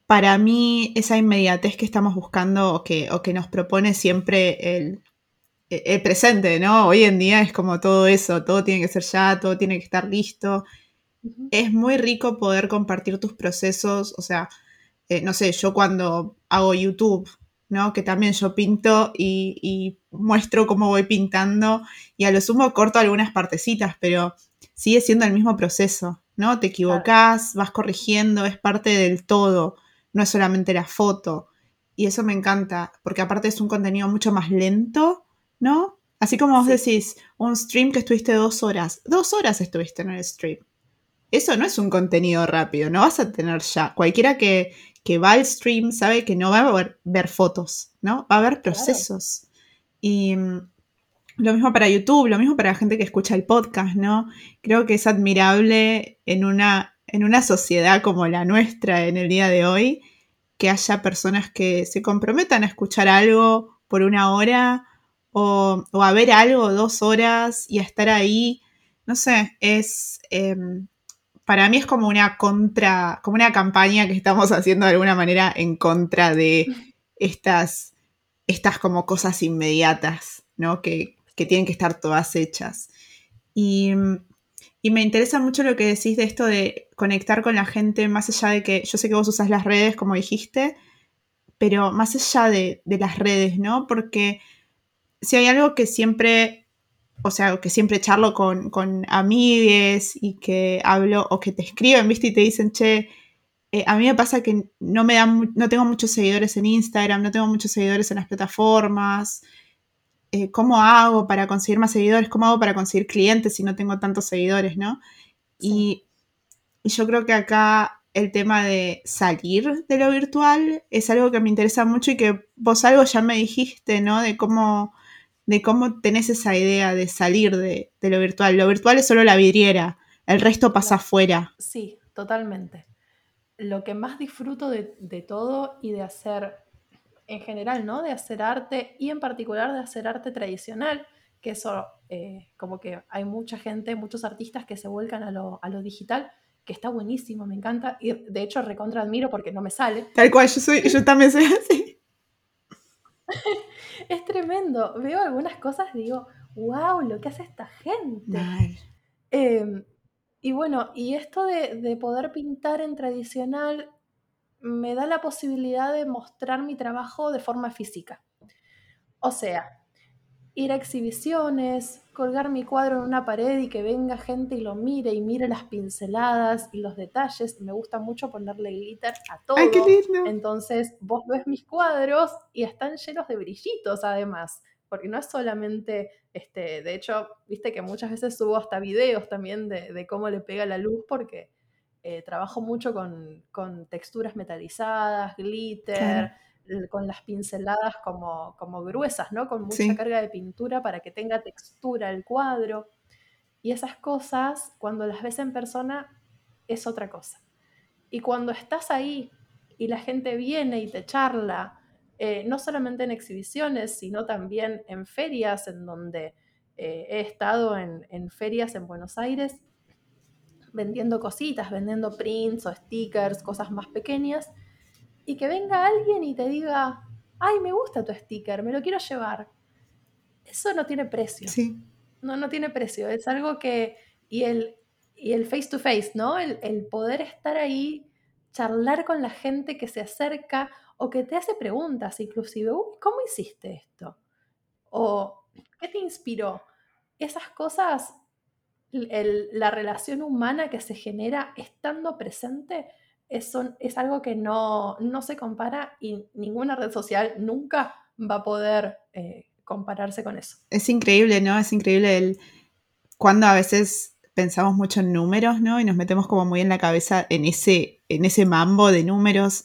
para mí esa inmediatez que estamos buscando o que, o que nos propone siempre el, el presente, ¿no? Hoy en día es como todo eso, todo tiene que ser ya, todo tiene que estar listo. Es muy rico poder compartir tus procesos, o sea, eh, no sé, yo cuando hago YouTube, ¿no? Que también yo pinto y, y muestro cómo voy pintando y a lo sumo corto algunas partecitas, pero sigue siendo el mismo proceso, ¿no? Te equivocás, vas corrigiendo, es parte del todo, no es solamente la foto. Y eso me encanta, porque aparte es un contenido mucho más lento, ¿no? Así como vos Sí. decís, un stream que estuviste dos horas, dos horas estuviste en el stream. Eso no es un contenido rápido, no vas a tener ya. Cualquiera que, que va al stream sabe que no va a ver, ver fotos, ¿no? Va a haber procesos. Y mm, lo mismo para YouTube, lo mismo para la gente que escucha el podcast, ¿no? Creo que es admirable en una, en una sociedad como la nuestra en el día de hoy que haya personas que se comprometan a escuchar algo por una hora o, a ver algo dos horas y a estar ahí. No sé, es... em, para mí es como una contra, como una campaña que estamos haciendo de alguna manera en contra de estas, estas como cosas inmediatas, ¿no? Que, que tienen que estar todas hechas. Y, y, me interesa mucho lo que decís de esto de conectar con la gente, más allá de que yo sé que vos usás las redes, como dijiste, pero más allá de, de las redes, ¿no? Porque si hay algo que siempre o sea, que siempre charlo con, con amigues y que hablo o que te escriben, ¿viste? Y te dicen, che, eh, a mí me pasa que no me dan, no tengo muchos seguidores en Instagram, no tengo muchos seguidores en las plataformas. Eh, ¿Cómo hago para conseguir más seguidores? ¿Cómo hago para conseguir clientes si no tengo tantos seguidores, no? Sí. Y, y yo creo que acá el tema de salir de lo virtual es algo que me interesa mucho y que vos algo ya me dijiste, ¿no? De cómo de cómo tenés esa idea de salir de, de, lo virtual. Lo virtual es solo la vidriera, El resto pasa afuera. Sí, totalmente. Lo que más disfruto de, de todo y de hacer en general, ¿no? De hacer arte y en particular de hacer arte tradicional, que eso, eh, como que hay mucha gente, muchos artistas que se vuelcan a lo, a lo, digital, que está buenísimo, me encanta, y de hecho recontra admiro porque no me sale. Tal cual, yo, soy, yo también soy así. es tremendo, veo algunas cosas y digo, wow, lo que hace esta gente. Eh, y bueno, y esto de, de poder pintar en tradicional me da la posibilidad de mostrar mi trabajo de forma física. O sea, ir a exhibiciones, colgar mi cuadro en una pared y que venga gente y lo mire y mire las pinceladas y los detalles. Me gusta mucho ponerle glitter a todo. Ay, qué lindo. Entonces vos ves mis cuadros y están llenos de brillitos además, porque no es solamente, este, de hecho, viste que muchas veces subo hasta videos también de, de cómo le pega la luz porque eh, trabajo mucho con, con, texturas metalizadas, glitter, claro. con las pinceladas como, como gruesas, ¿no? Con mucha sí. carga de pintura para que tenga textura el cuadro. Y esas cosas, cuando las ves en persona, es otra cosa. Y cuando estás ahí y la gente viene y te charla, eh, no solamente en exhibiciones, sino también en ferias, en donde eh, he estado en, en ferias en Buenos Aires, vendiendo cositas, vendiendo prints o stickers, cosas más pequeñas, y que venga alguien y te diga, ay, me gusta tu sticker, me lo quiero llevar. Eso no tiene precio. Sí. No, no tiene precio. Es algo que, y el, y el face to face, ¿no? El, el poder estar ahí, charlar con la gente que se acerca o que te hace preguntas, inclusive, Uy, ¿cómo hiciste esto? O, ¿qué te inspiró? Esas cosas la relación humana que se genera estando presente es, es algo que no, no, se compara y ninguna red social nunca va a poder eh, compararse con eso. Es increíble, ¿no? Es increíble el, cuando a veces pensamos mucho en números, ¿no? Y nos metemos como muy en la cabeza en ese, en ese mambo de números,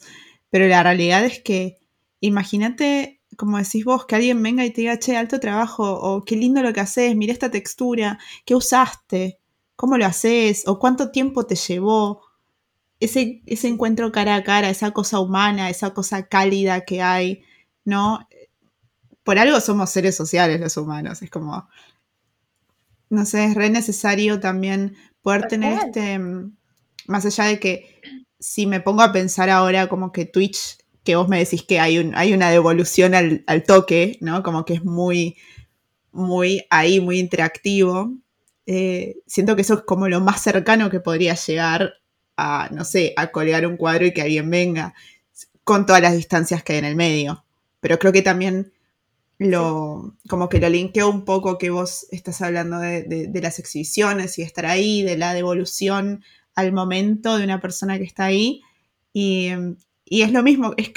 pero la realidad es que imagínate como decís vos, que alguien venga y te diga, che, alto trabajo, o qué lindo lo que haces, mira esta textura, qué usaste, cómo lo haces, o cuánto tiempo te llevó. Ese, ese encuentro cara a cara, esa cosa humana, esa cosa cálida que hay, ¿no? Por algo somos seres sociales los humanos, es como, no sé, es re necesario también poder tener este, más allá de que si me pongo a pensar ahora como que Twitch que vos me decís que hay, un, hay una devolución al, al, toque, ¿no? Como que es muy, muy ahí, muy interactivo. Eh, siento que eso es como lo más cercano que podría llegar a, no sé, a colgar un cuadro y que alguien venga, con todas las distancias que hay en el medio. Pero creo que también lo, como que lo linkeo un poco que vos estás hablando de, de, de las exhibiciones y estar ahí, de la devolución al momento de una persona que está ahí. Y, y es lo mismo, es,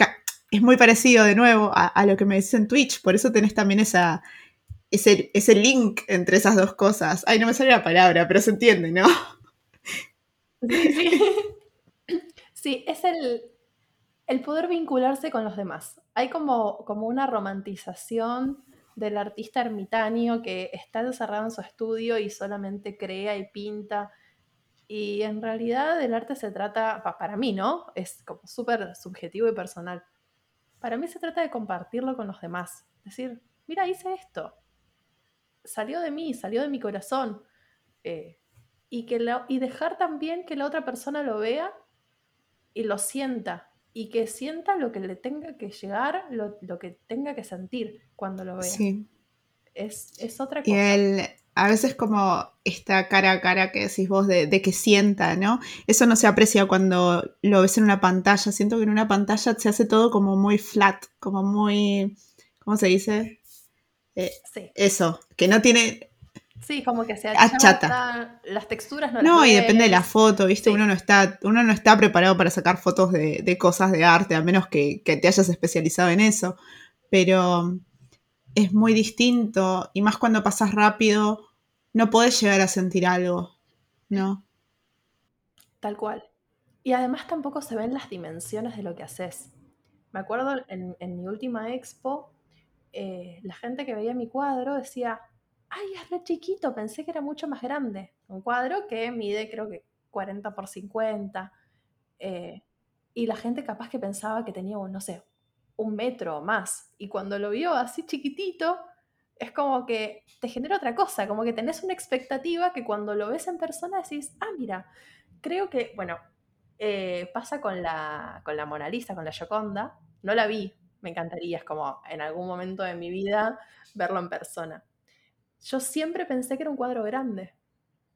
es muy parecido de nuevo a, lo que me decís en Twitch, por eso tenés también esa, ese, ese link entre esas dos cosas. Ay, no me sale la palabra, pero se entiende, ¿no? Sí, sí es el, el, poder vincularse con los demás. Hay como, como una romantización del artista ermitaño que está encerrado en su estudio y solamente crea y pinta y en realidad el arte se trata, para mí, ¿no? Es como súper subjetivo y personal. Para mí se trata de compartirlo con los demás. Decir, mira, hice esto. Salió de mí, salió de mi corazón. Eh, y, que la, y dejar también que la otra persona lo vea y lo sienta. Y que sienta lo que le tenga que llegar, lo, lo que tenga que sentir cuando lo vea. Sí. Es, es otra cosa. Y el, a veces como esta cara a cara que decís vos de, de, que sienta, ¿no? Eso no se aprecia cuando lo ves en una pantalla. Siento que en una pantalla se hace todo como muy flat, como muy, ¿cómo se dice? Eh, sí. Eso, que no tiene... Sí, como que se achata. achata. Las texturas no No, las y depende de la foto, ¿viste? Sí. Uno, no está, uno no está preparado para sacar fotos de, de cosas de arte, a menos que, que te hayas especializado en eso. Pero es muy distinto, y más cuando pasas rápido, no podés llegar a sentir algo, ¿no? Tal cual. Y además tampoco se ven las dimensiones de lo que haces. Me acuerdo en, mi última expo, eh, la gente que veía mi cuadro decía, ay, es re chiquito, pensé que era mucho más grande. un cuadro que mide creo que 40 por 50. Eh, y la gente capaz que pensaba que tenía, no sé, un metro o más. Y cuando lo vio así chiquitito, es como que te genera otra cosa, como que tenés una expectativa que cuando lo ves en persona decís, ah, mira, creo que, bueno, eh, pasa con la, con la Mona Lisa, con la Gioconda, no la vi, me encantaría, es como en algún momento de mi vida verlo en persona. Yo siempre pensé que era un cuadro grande.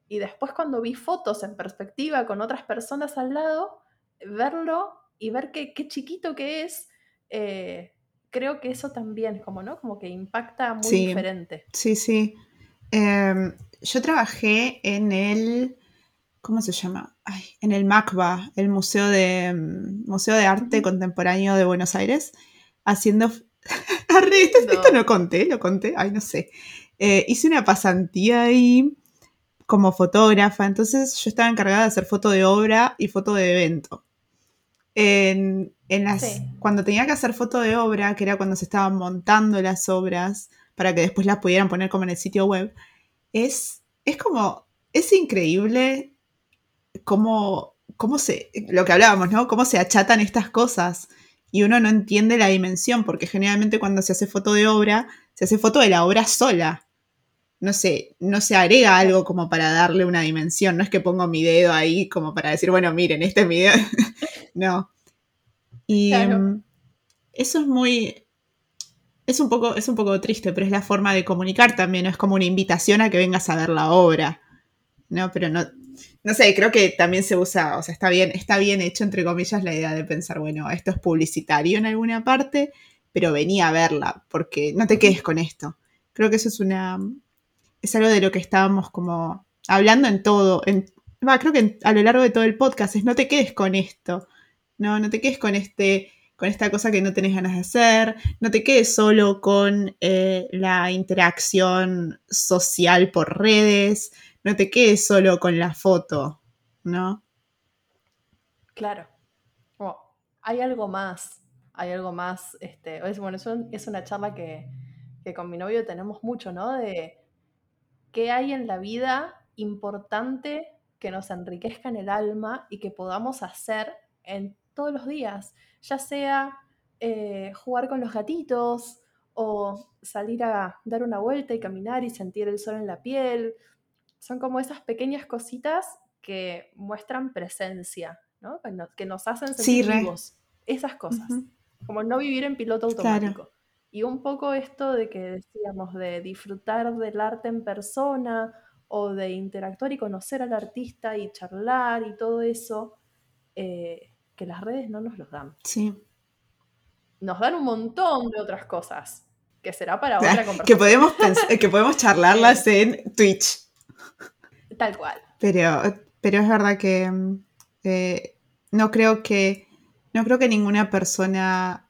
Y después cuando vi fotos en perspectiva con otras personas al lado, verlo y ver qué, qué chiquito que es, eh, creo que eso también, como, ¿no? Como que impacta muy diferente. Sí, sí. Em, yo trabajé en el, ¿cómo se llama? en el MACBA, el Museo de, mm, Museo de Arte Contemporáneo de Buenos Aires, haciendo... esto, no. conté, lo conté, ay, no sé. Eh, hice una pasantía ahí como fotógrafa, entonces yo estaba encargada de hacer foto de obra y foto de evento. En, las, Cuando tenía que hacer foto de obra, que era cuando se estaban montando las obras para que después las pudieran poner como en el sitio web, es, es como, es increíble cómo, cómo se, lo que hablábamos, ¿no? Cómo se achatan estas cosas y uno no entiende la dimensión, porque generalmente cuando se hace foto de obra, se hace foto de la obra sola. No sé, no se agrega algo como para darle una dimensión. No es que pongo mi dedo ahí como para decir, bueno, miren, este es mi dedo. no. Y mm, eso es muy. Es un, poco, es un poco triste, pero es la forma de comunicar también. No es como una invitación a que vengas a ver la obra. No, pero no, no sé, creo que también se usa, o sea, está bien, está bien hecho, entre comillas, la idea de pensar, bueno, esto es publicitario en alguna parte, pero venía a verla, porque no te quedes con esto. Creo que eso es una, es algo de lo que estábamos como hablando en todo, en, creo que a lo largo de todo el podcast, es no te quedes con esto, no, no te quedes con este, con esta cosa que no tenés ganas de hacer, no te quedes solo con eh, la interacción social por redes, no te quedes solo con la foto, ¿no? Claro. hay algo más, hay algo más, este, es, bueno, es, una charla que, con mi novio tenemos mucho, ¿no? De qué hay en la vida importante que nos enriquezca en el alma y que podamos hacer en todos los días, ya sea eh, jugar con los gatitos o salir a dar una vuelta y caminar y sentir el sol en la piel, son como esas pequeñas cositas que muestran presencia, ¿no? que, nos, hacen sentir vivos. Esas cosas. Como no vivir en piloto automático. Y un poco esto de que decíamos de disfrutar del arte en persona o de interactuar y conocer al artista y charlar y todo eso, eh, que las redes no nos los dan. Sí. Nos dan un montón de otras cosas, que será para otra conversación. Que podemos, que podemos charlarlas en Twitch. Tal cual. Pero, pero es verdad que eh, no creo que. No creo que ninguna persona.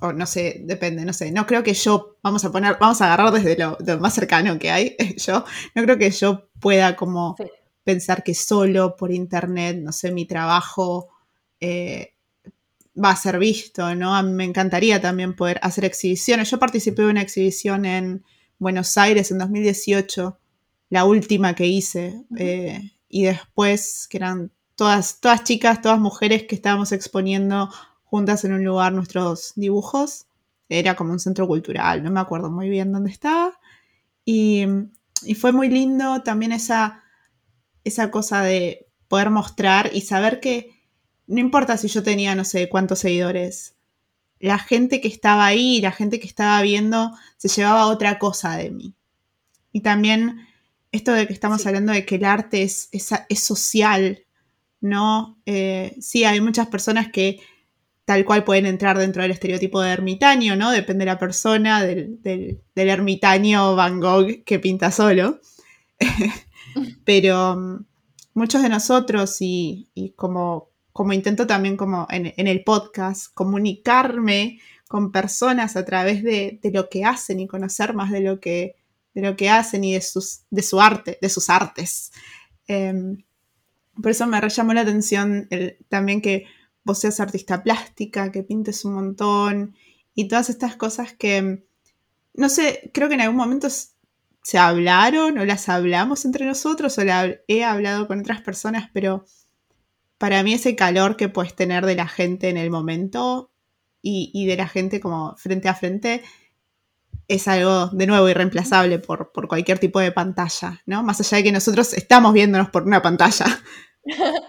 O no sé, depende, no sé. No creo que yo. Vamos a poner. Vamos a agarrar desde lo, más cercano que hay. Yo. No creo que yo pueda como pensar que solo por internet, no sé, mi trabajo. Eh, va a ser visto, ¿no? A mí me encantaría también poder hacer exhibiciones. Yo participé de una exhibición en Buenos Aires en 2018 la última que hice. Eh, y después, que eran todas, todas chicas, todas mujeres que estábamos exponiendo juntas en un lugar nuestros dibujos. Era como un centro cultural, no me acuerdo muy bien dónde estaba. Y, fue muy lindo también esa, esa cosa de poder mostrar y saber que no importa si yo tenía no sé cuántos seguidores, la gente que estaba ahí, la gente que estaba viendo, se llevaba otra cosa de mí. Y también esto de que estamos hablando de que el arte es, es, social, ¿no? Eh, sí, hay muchas personas que tal cual pueden entrar dentro del estereotipo de ermitaño, ¿no? Depende de la persona, del, del, ermitaño Van Gogh que pinta solo. Pero mm, muchos de nosotros, y, como, como, intento también como en, el podcast, comunicarme con personas a través de, de, lo que hacen y conocer más de lo que, de lo que hacen y de, sus, de su arte, de sus artes. Em, por eso me llamó la atención también que vos seas artista plástica, que pintes un montón y todas estas cosas que, no sé, creo que en algún momento se hablaron o las hablamos entre nosotros o la he hablado con otras personas, pero para mí ese calor que puedes tener de la gente en el momento y, de la gente como frente a frente es algo de nuevo irreemplazable por, por, cualquier tipo de pantalla, ¿no? Más allá de que nosotros estamos viéndonos por una pantalla.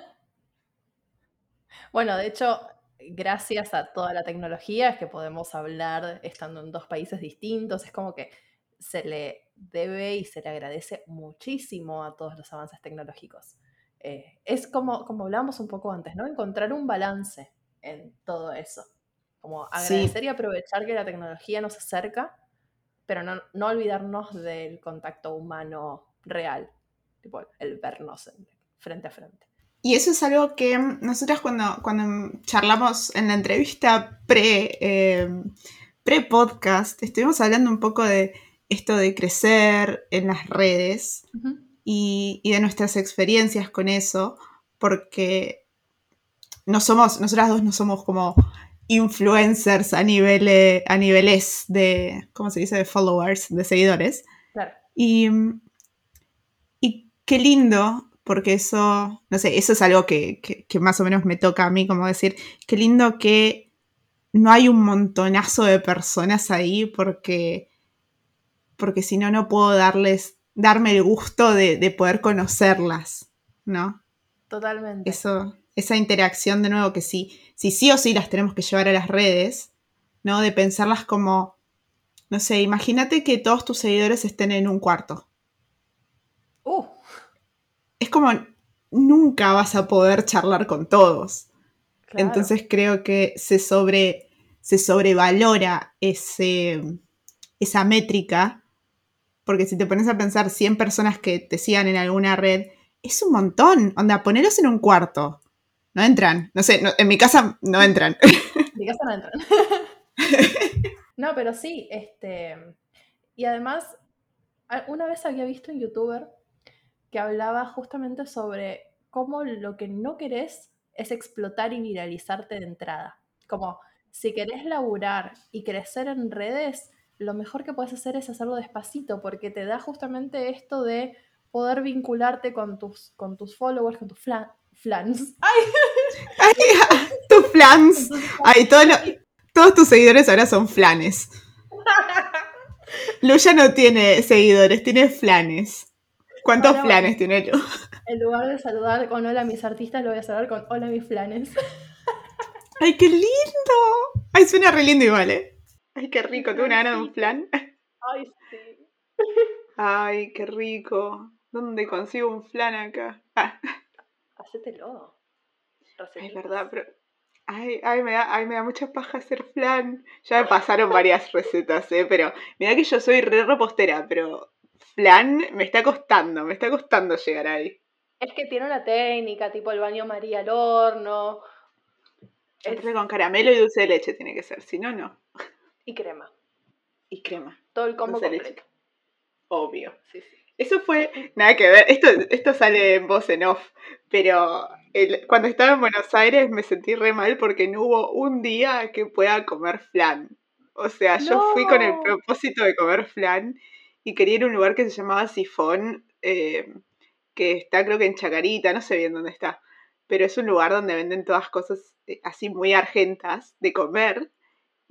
bueno, de hecho, gracias a toda la tecnología es que podemos hablar estando en dos países distintos. Es como que se le debe y se le agradece muchísimo a todos los avances tecnológicos. Eh, es como, como hablábamos un poco antes, ¿no? Encontrar un balance en todo eso. Como agradecer y aprovechar que la tecnología nos acerca, pero no, no olvidarnos del contacto humano real, tipo el vernos frente a frente. Y eso es algo que nosotras cuando, cuando charlamos en la entrevista pre, eh, pre-podcast, estuvimos hablando un poco de esto de crecer en las redes y, de nuestras experiencias con eso, porque no somos, nosotras dos no somos como influencers a, nivel, a niveles de, ¿cómo se dice?, de followers, de seguidores. Y, y qué lindo porque eso, no sé, eso es algo que, más o menos me toca a mí, como decir, qué lindo que no hay un montonazo de personas ahí, porque, porque si no, no puedo darles, darme el gusto de, poder conocerlas, ¿no? Totalmente. Eso, esa interacción de nuevo que sí, si sí o sí las tenemos que llevar a las redes, ¿no? De pensarlas como, no sé, imagínate que todos tus seguidores estén en un cuarto es como nunca vas a poder charlar con todos. Entonces creo que se, sobre, se sobrevalora ese, esa métrica, porque si te pones a pensar 100 personas que te sigan en alguna red, es un montón. Onda, poneros en un cuarto. No entran. No sé, en mi casa no entran. En mi casa no entran. no, pero sí, este. Y además, una vez había visto un youtuber que hablaba justamente sobre cómo lo que no querés es explotar y viralizarte de entrada. Como si querés laburar y crecer en redes, lo mejor que puedes hacer es hacerlo despacito, porque te da justamente esto de poder vincularte con tus, con tus followers, con tus flans. ¡Ay! Ay tus flans. Ay, todos tus seguidores ahora son flanes. Luya no tiene seguidores, tiene flanes. ¿Cuántos flanes tiene yo? En lugar de saludar con hola mis artistas, lo voy a saludar con hola mis flanes. ¡Ay, qué lindo! Ay, suena re lindo igual, ¿eh? Ay, qué rico, ¿tú una gana de un flan? Ay, sí. Ay, qué rico. ¿Dónde consigo un flan acá? Ah. Hacételo. Es verdad, pero. Ay, ay, me da, ay, me da mucha paja hacer flan. Ya me pasaron varias recetas, ¿eh? Pero mira que yo soy re repostera, pero flan me está costando, me está costando llegar ahí. Es que tiene una técnica, tipo el baño María al horno. Es... Con caramelo y dulce de leche tiene que ser, si no, no. Y crema. Y crema. Todo el combo completo. Obvio. Sí, sí. Eso fue, nada que ver, esto, esto sale en voz en off, pero cuando estaba en Buenos Aires me sentí re mal porque no hubo un día que pueda comer flan. O sea, yo fui con el propósito de comer flan y quería ir a un lugar que se llamaba Sifón, eh, que está creo que en Chacarita, no sé bien dónde está, pero es un lugar donde venden todas cosas eh, así muy argentas de comer.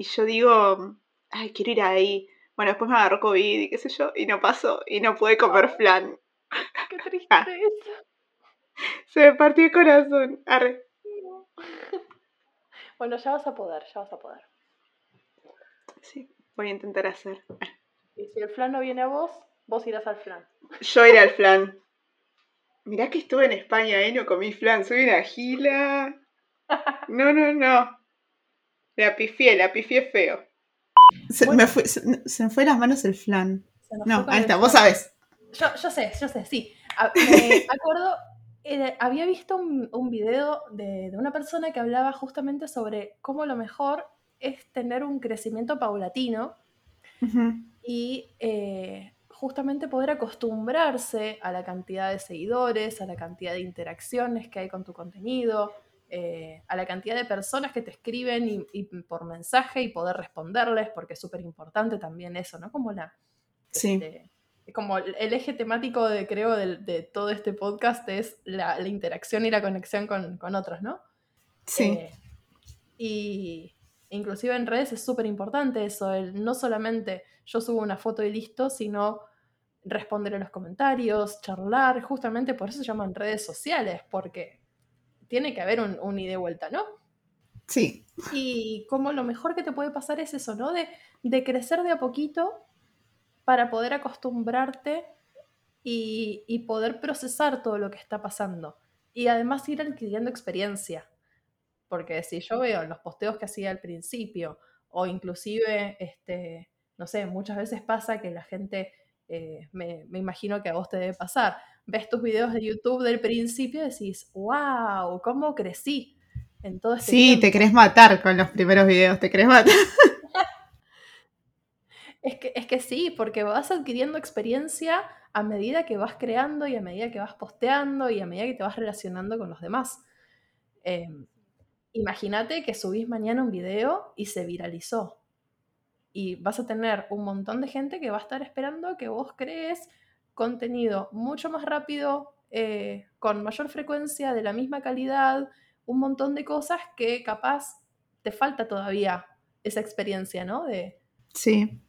Y yo digo, ay, quiero ir ahí. Bueno, después me agarró COVID y qué sé yo, y no pasó, y no pude comer flan. Qué tristeza. Se me partió el corazón. Arre. Bueno, ya vas a poder, ya vas a poder. Sí, voy a intentar hacer. Y si el flan no viene a vos, vos irás al flan. Yo iré al flan. Mirá que estuve en España, ¿eh? No comí flan, soy una gila. No, no, no. La pifié, la pifié feo. Se, me fue, se, me fue las manos el flan. No, ahí está, vos sabés. Yo, yo sé, yo sé, sí. Me acuerdo, eh, había visto un, un video de, de, una persona que hablaba justamente sobre cómo lo mejor es tener un crecimiento paulatino y eh, justamente poder acostumbrarse a la cantidad de seguidores, a la cantidad de interacciones que hay con tu contenido, eh, a la cantidad de personas que te escriben y, por mensaje y poder responderles, porque es súper importante también eso, ¿no? Como la, este, como el eje temático de, creo, de, todo este podcast es la, interacción y la conexión con, otros, ¿no? Sí. Eh, y inclusive en redes es súper importante eso, el no solamente yo subo una foto y listo, sino responder a los comentarios, charlar, justamente por eso se llaman redes sociales, porque tiene que haber un, un ida y vuelta, ¿no? Sí. Y como lo mejor que te puede pasar es eso, ¿no? De, de crecer de a poquito para poder acostumbrarte y, y, poder procesar todo lo que está pasando. Y además ir adquiriendo experiencia. Porque si yo veo los posteos que hacía al principio, o inclusive, este, no sé, muchas veces pasa que la gente, eh, me, me, imagino que a vos te debe pasar, ves tus videos de YouTube del principio y decís, wow, ¿cómo crecí? En todo este sí, te querés matar con los primeros videos, te querés matar. Es que, es que sí, porque vas adquiriendo experiencia a medida que vas creando y a medida que vas posteando y a medida que te vas relacionando con los demás. Em, imagínate que subís mañana un video y se viralizó. Y vas a tener un montón de gente que va a estar esperando que vos crees contenido mucho más rápido, eh, con mayor frecuencia, de la misma calidad, un montón de cosas que capaz te falta todavía esa experiencia, ¿no? De, sí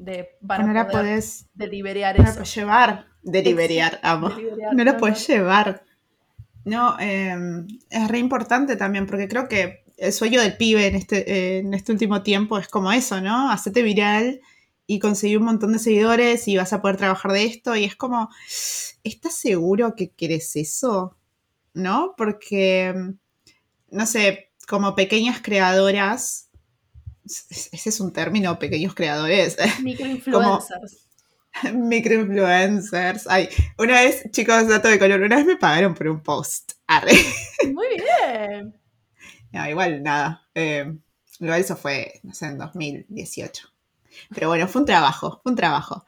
de para no la puedes deliberar no eso. llevar, deliberar, amo. no la puedes llevar. No, em, es re importante también, porque creo que el sueño del pibe en este, en este último tiempo es como eso, ¿no? Hacete viral y conseguir un montón de seguidores y vas a poder trabajar de esto. Y es como, ¿estás seguro que quieres eso? ¿No? Porque, no sé, como pequeñas creadoras, ese es un término, pequeños creadores. Microinfluencers. Microinfluencers. Ay, una vez, chicos, dato de color, una vez me pagaron por un post. Muy bien. No, igual nada. Eh, igual eso fue, no sé, en 2018. Pero bueno, fue un trabajo, fue un trabajo.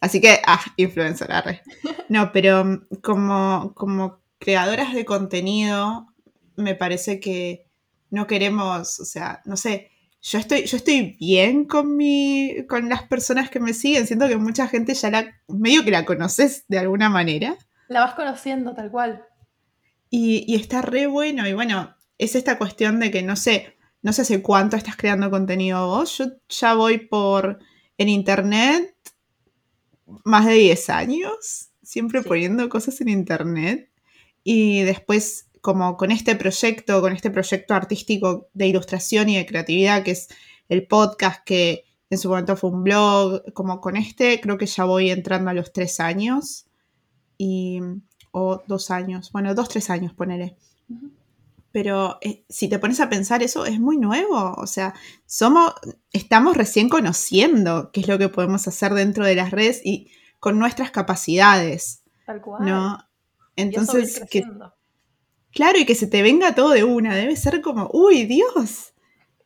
Así que, ah, influencer, arre. No, pero mm, como, como creadoras de contenido, me parece que no queremos, o sea, no sé, yo estoy, yo estoy bien con, mi, con las personas que me siguen. Siento que mucha gente ya la, medio que la conoces de alguna manera. La vas conociendo tal cual. Y, está re bueno. Y bueno, es esta cuestión de que no sé, no sé hace cuánto estás creando contenido vos. Yo ya voy por en internet más de 10 años, siempre poniendo cosas en internet. Y después como con este proyecto, con este proyecto artístico de ilustración y de creatividad, que es el podcast que en su momento fue un blog, como con este, creo que ya voy entrando a los tres años, y, o dos años, bueno, dos, tres años, ponele. Pero eh, si te pones a pensar eso, es muy nuevo. O sea, somos, estamos recién conociendo qué es lo que podemos hacer dentro de las redes y con nuestras capacidades. Tal cual. ¿no? Entonces, que, Claro, y que se te venga todo de una, debe ser como, uy, Dios.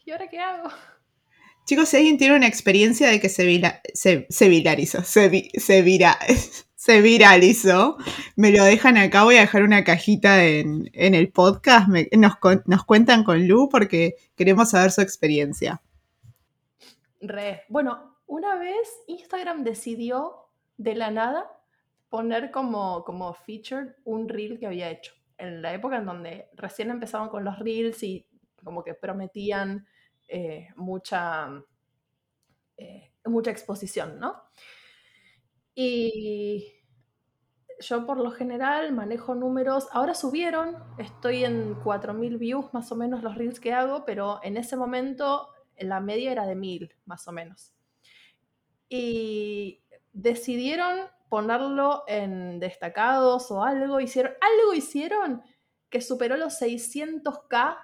¿Y ahora qué hago? Chicos, si alguien tiene una experiencia de que se, se, viralizó, se, se, vira, se viralizó, me lo dejan acá, voy a dejar una cajita en, el podcast, nos, nos cuentan con Lu porque queremos saber su experiencia. Re. Bueno, una vez Instagram decidió de la nada poner como, como feature un reel que había hecho en la época en donde recién empezaban con los reels y como que prometían eh, mucha, eh, mucha exposición, ¿no? Y yo por lo general manejo números, ahora subieron, estoy en 4.000 views más o menos los reels que hago, pero en ese momento la media era de 1.000 más o menos. Y decidieron ponerlo en destacados o algo, hicieron, algo hicieron que superó los 600k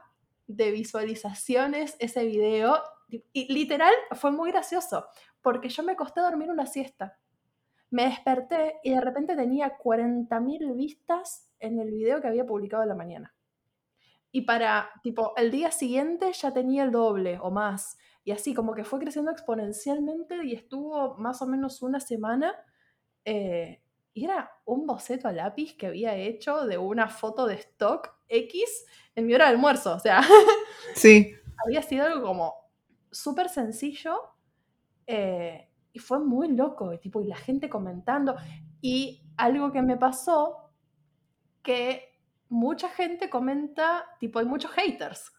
de visualizaciones ese video. Y literal fue muy gracioso, porque yo me acosté a dormir una siesta. Me desperté y de repente tenía 40.000 vistas en el video que había publicado en la mañana. Y para, tipo, el día siguiente ya tenía el doble o más. Y así como que fue creciendo exponencialmente y estuvo más o menos una semana eh, y era un boceto a lápiz que había hecho de una foto de stock X en mi hora de almuerzo. O sea, sí. había sido algo como súper sencillo. Eh, y fue muy loco, y, tipo, y la gente comentando. Y algo que me pasó, que mucha gente comenta, tipo, hay muchos haters.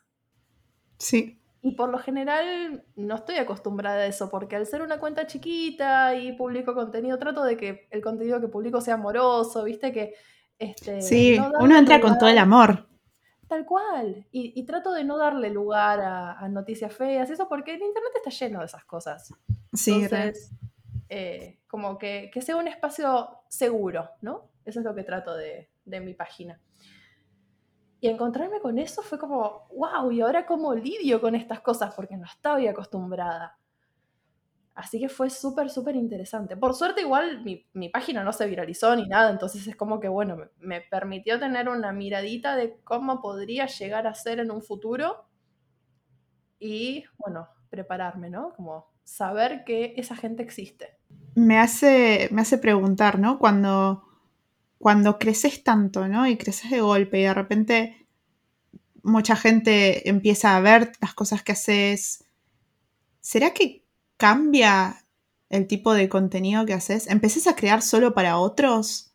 Sí. Y por lo general no estoy acostumbrada a eso, porque al ser una cuenta chiquita y publico contenido, trato de que el contenido que publico sea amoroso, viste que... Este, Sí, no uno entra con todo el amor. Tal cual. Y, y trato de no darle lugar a, a noticias feas, eso porque el internet está lleno de esas cosas. Sí. Entonces, eh, como que, que sea un espacio seguro, ¿no? Eso es lo que trato de, de mi página. Y encontrarme con eso fue como, wow, ¿y ahora cómo lidio con estas cosas? Porque no estaba acostumbrada. Así que fue súper, súper interesante. Por suerte igual mi, mi página no se viralizó ni nada, entonces es como que, bueno, me, permitió tener una miradita de cómo podría llegar a ser en un futuro y, bueno, prepararme, ¿no? Como saber que esa gente existe. me hace, me hace preguntar, ¿no? Cuando, cuando creces tanto, ¿no? Y creces de golpe y de repente mucha gente empieza a ver las cosas que haces. ¿Será que cambia el tipo de contenido que haces? ¿Empezás a crear solo para otros?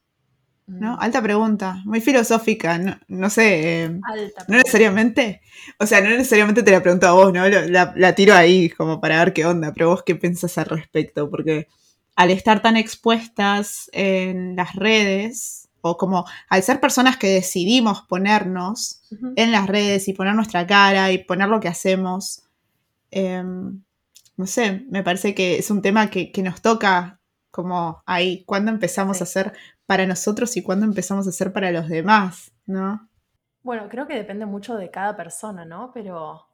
¿No? Mm, Alta pregunta, muy filosófica, no, no sé, eh, no necesariamente, o sea, no necesariamente te la pregunto a vos, ¿no? La, la tiro ahí como para ver qué onda, pero vos qué pensás al respecto, porque al estar tan expuestas en las redes, o como al ser personas que decidimos ponernos en las redes y poner nuestra cara y poner lo que hacemos, em, no sé, me parece que es un tema que, que nos toca como ahí, cuando empezamos Sí. a hacer para nosotros y cuando empezamos a hacer para los demás, ¿no? Bueno, creo que depende mucho de cada persona, ¿no? Pero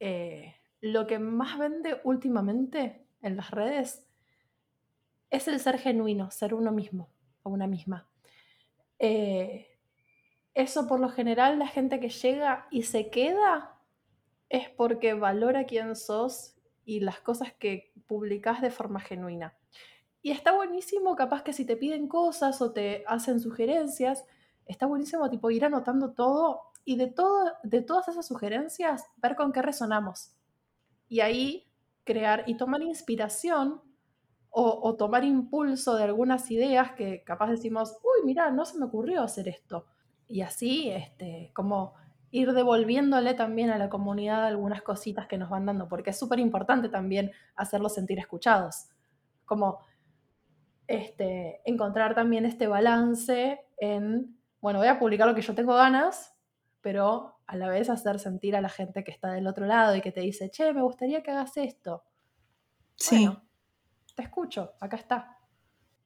eh, lo que más vende últimamente en las redes es el ser genuino, ser uno mismo o una misma. Eh, eso por lo general la gente que llega y se queda es porque valora quién sos y las cosas que publicás de forma genuina. Y está buenísimo, capaz que si te piden cosas o te hacen sugerencias, está buenísimo tipo ir anotando todo y de, todo, de todas esas sugerencias ver con qué resonamos. Y ahí crear y tomar inspiración o, o tomar impulso de algunas ideas que capaz decimos, uy, mira, no se me ocurrió hacer esto. Y así, este, como ir devolviéndole también a la comunidad algunas cositas que nos van dando, porque es súper importante también hacerlos sentir escuchados. Como este, encontrar también este balance en, bueno, voy a publicar lo que yo tengo ganas, pero a la vez hacer sentir a la gente que está del otro lado y que te dice, che, me gustaría que hagas esto. Sí. Bueno, te escucho, acá está.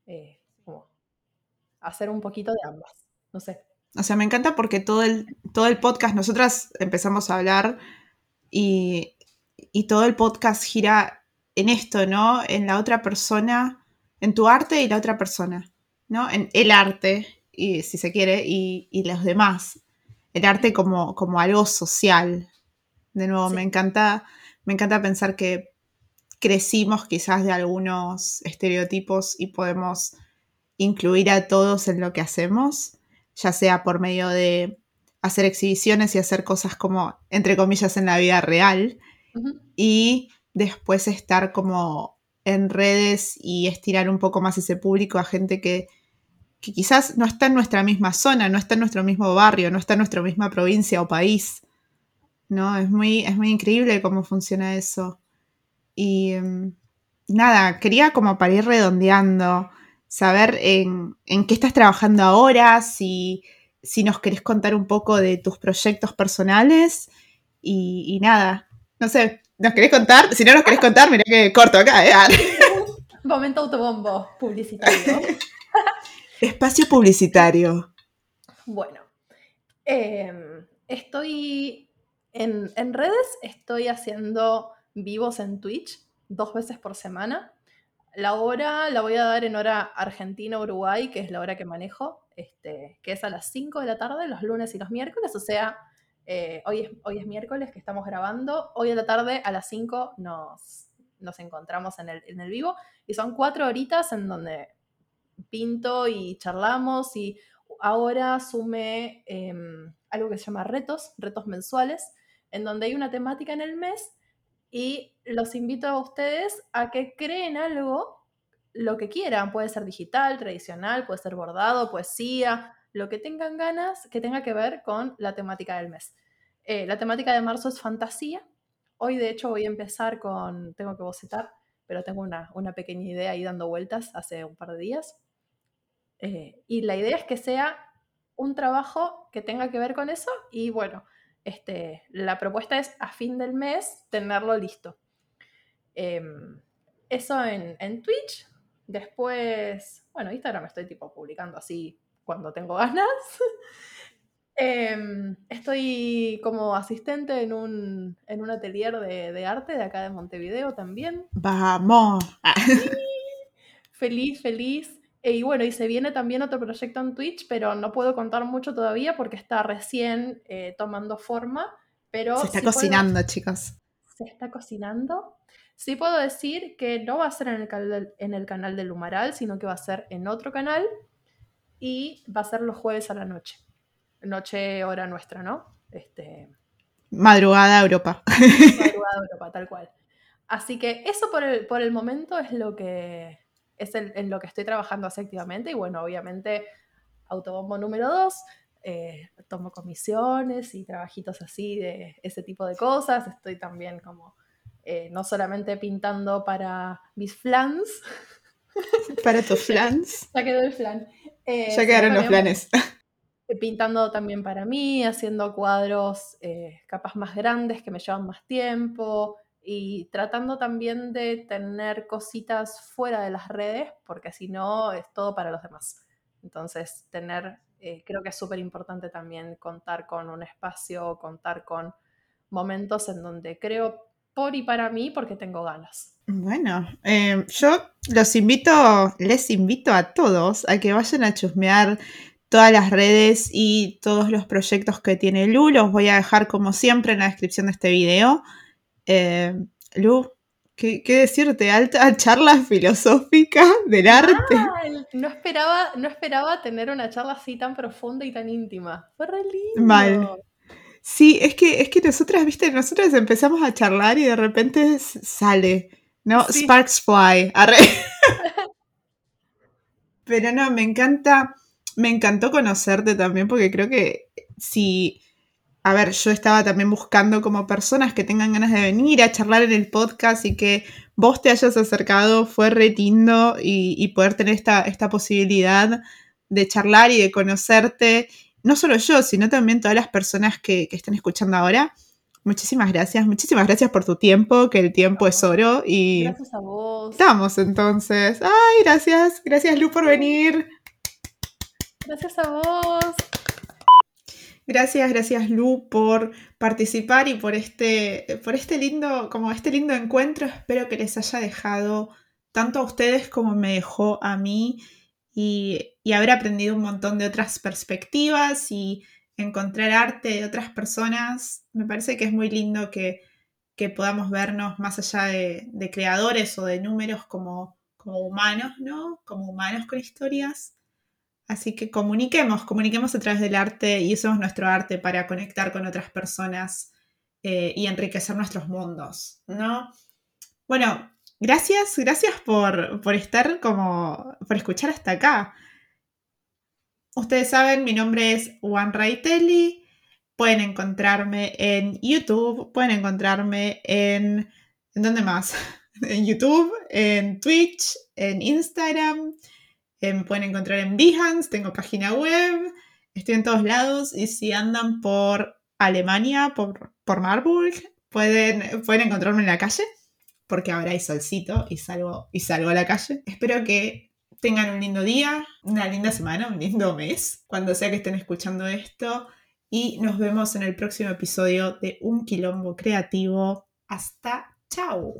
Eh, como hacer un poquito de ambas, no sé. O sea, me encanta porque todo el, todo el podcast, nosotras empezamos a hablar y, y todo el podcast gira en esto, ¿no? En la otra persona, en tu arte y la otra persona, ¿no? En el arte, y, si se quiere, y, y los demás. El arte como, como algo social. De nuevo, Sí. me encanta, me encanta pensar que crecimos quizás de algunos estereotipos y podemos incluir a todos en lo que hacemos, ya sea por medio de hacer exhibiciones y hacer cosas como, entre comillas, en la vida real, y después estar como en redes y estirar un poco más ese público a gente que, que quizás no está en nuestra misma zona, no está en nuestro mismo barrio, no está en nuestra misma provincia o país. ¿No? Es muy, es muy increíble cómo funciona eso. Y mm, nada, quería como para ir redondeando, saber en, en qué estás trabajando ahora, si, si nos querés contar un poco de tus proyectos personales y, y nada, no sé, ¿nos querés contar? Si no nos querés contar, mirá que corto acá, ¿eh? Momento autobombo publicitario. Espacio publicitario. Bueno, em, estoy en, en redes, estoy haciendo vivos en Twitch dos veces por semana. La hora la voy a dar en hora Argentina-Uruguay, que es la hora que manejo, este, que es a las 5 de la tarde, los lunes y los miércoles. O sea, eh, hoy, es, hoy es miércoles que estamos grabando. Hoy a la tarde a las 5 nos, nos encontramos en el, en el vivo. Y son cuatro horitas en donde pinto y charlamos. Y ahora sumé em, algo que se llama retos, retos mensuales, en donde hay una temática en el mes y los invito a ustedes a que creen algo, lo que quieran, puede ser digital, tradicional, puede ser bordado, poesía, lo que tengan ganas que tenga que ver con la temática del mes. Eh, la temática de marzo es fantasía. Hoy de hecho voy a empezar con, tengo que bocetar, pero tengo una, una pequeña idea ahí dando vueltas hace un par de días. Eh, y la idea es que sea un trabajo que tenga que ver con eso y bueno, este, la propuesta es a fin del mes tenerlo listo. Em, eso en, en, Twitch. Después, bueno, Instagram estoy tipo publicando así cuando tengo ganas. Em, estoy como asistente en un, en un atelier de, de, arte de acá de Montevideo también. Vamos. feliz, feliz. Y bueno, y se viene también otro proyecto en Twitch, pero no puedo contar mucho todavía porque está recién eh, tomando forma. Pero se está cocinando, chicos. Se está cocinando. Sí puedo decir que no va a ser en el, canal, en el canal del Humaral, sino que va a ser en otro canal y va a ser los jueves a la noche. Noche hora nuestra, ¿no? Este... Madrugada Europa. Madrugada Europa, tal cual. Así que eso por el, por el momento es lo que, es en, lo que estoy trabajando así activamente y bueno, obviamente autobombo número dos, eh, tomo comisiones y trabajitos así de ese tipo de cosas, estoy también como eh, no solamente pintando para mis flans. Para tus flans. ya quedó el flan. Eh, ya quedaron los planes. Pintando también para mí, haciendo cuadros capas más grandes que me llevan más tiempo, y tratando también de tener cositas fuera de las redes, porque si no es todo para los demás. Entonces, tener, eh, creo que es súper importante también contar con un espacio, contar con momentos en donde creo por y para mí porque tengo ganas. Bueno, eh, yo los invito, les invito a todos a que vayan a chusmear todas las redes y todos los proyectos que tiene Lu. Los voy a dejar como siempre en la descripción de este video. Eh, Lu, ¿qué, decirte? Alta charla filosófica del arte. no, esperaba, no esperaba tener una charla así tan profunda y tan íntima. Fue re lindo. Mal. Sí, es que, es que nosotras, viste, nosotras empezamos a charlar y de repente sale, ¿no? Sparks fly. Pero no, me encanta, me encantó conocerte también porque creo que si a ver, yo estaba también buscando como personas que tengan ganas de venir a charlar en el podcast y que vos te hayas acercado, fue re y, poder tener esta, esta posibilidad de charlar y de conocerte, no solo yo, sino también todas las personas que, que están escuchando ahora. Muchísimas gracias, muchísimas gracias por tu tiempo, que el tiempo es oro y... Gracias a vos. Estamos entonces. Ay, gracias, gracias Lu por venir. Gracias a vos. Gracias, gracias Lu por participar y por este, por este lindo, como este lindo encuentro. Espero que les haya dejado tanto a ustedes como me dejó a mí y, haber aprendido un montón de otras perspectivas y encontrar arte de otras personas. Me parece que es muy lindo que, podamos vernos más allá de, creadores o de números como, como humanos, ¿no? Como humanos con historias. Así que comuniquemos, comuniquemos a través del arte y usemos nuestro arte para conectar con otras personas eh, y enriquecer nuestros mundos, ¿no? Bueno, gracias, gracias por, estar como, por escuchar hasta acá. Ustedes saben, mi nombre es Juan Raitelli. Pueden encontrarme en YouTube, pueden encontrarme en... ¿En dónde más? En YouTube, en Twitch, en Instagram. Eh, me pueden encontrar en Behance, tengo página web, estoy en todos lados y si andan por Alemania, por, por Marburg, pueden, pueden encontrarme en la calle, porque ahora hay solcito y salgo, y salgo a la calle. Espero que tengan un lindo día, una linda semana, un lindo mes, cuando sea que estén escuchando esto. Y nos vemos en el próximo episodio de Un Quilombo Creativo. Hasta chao.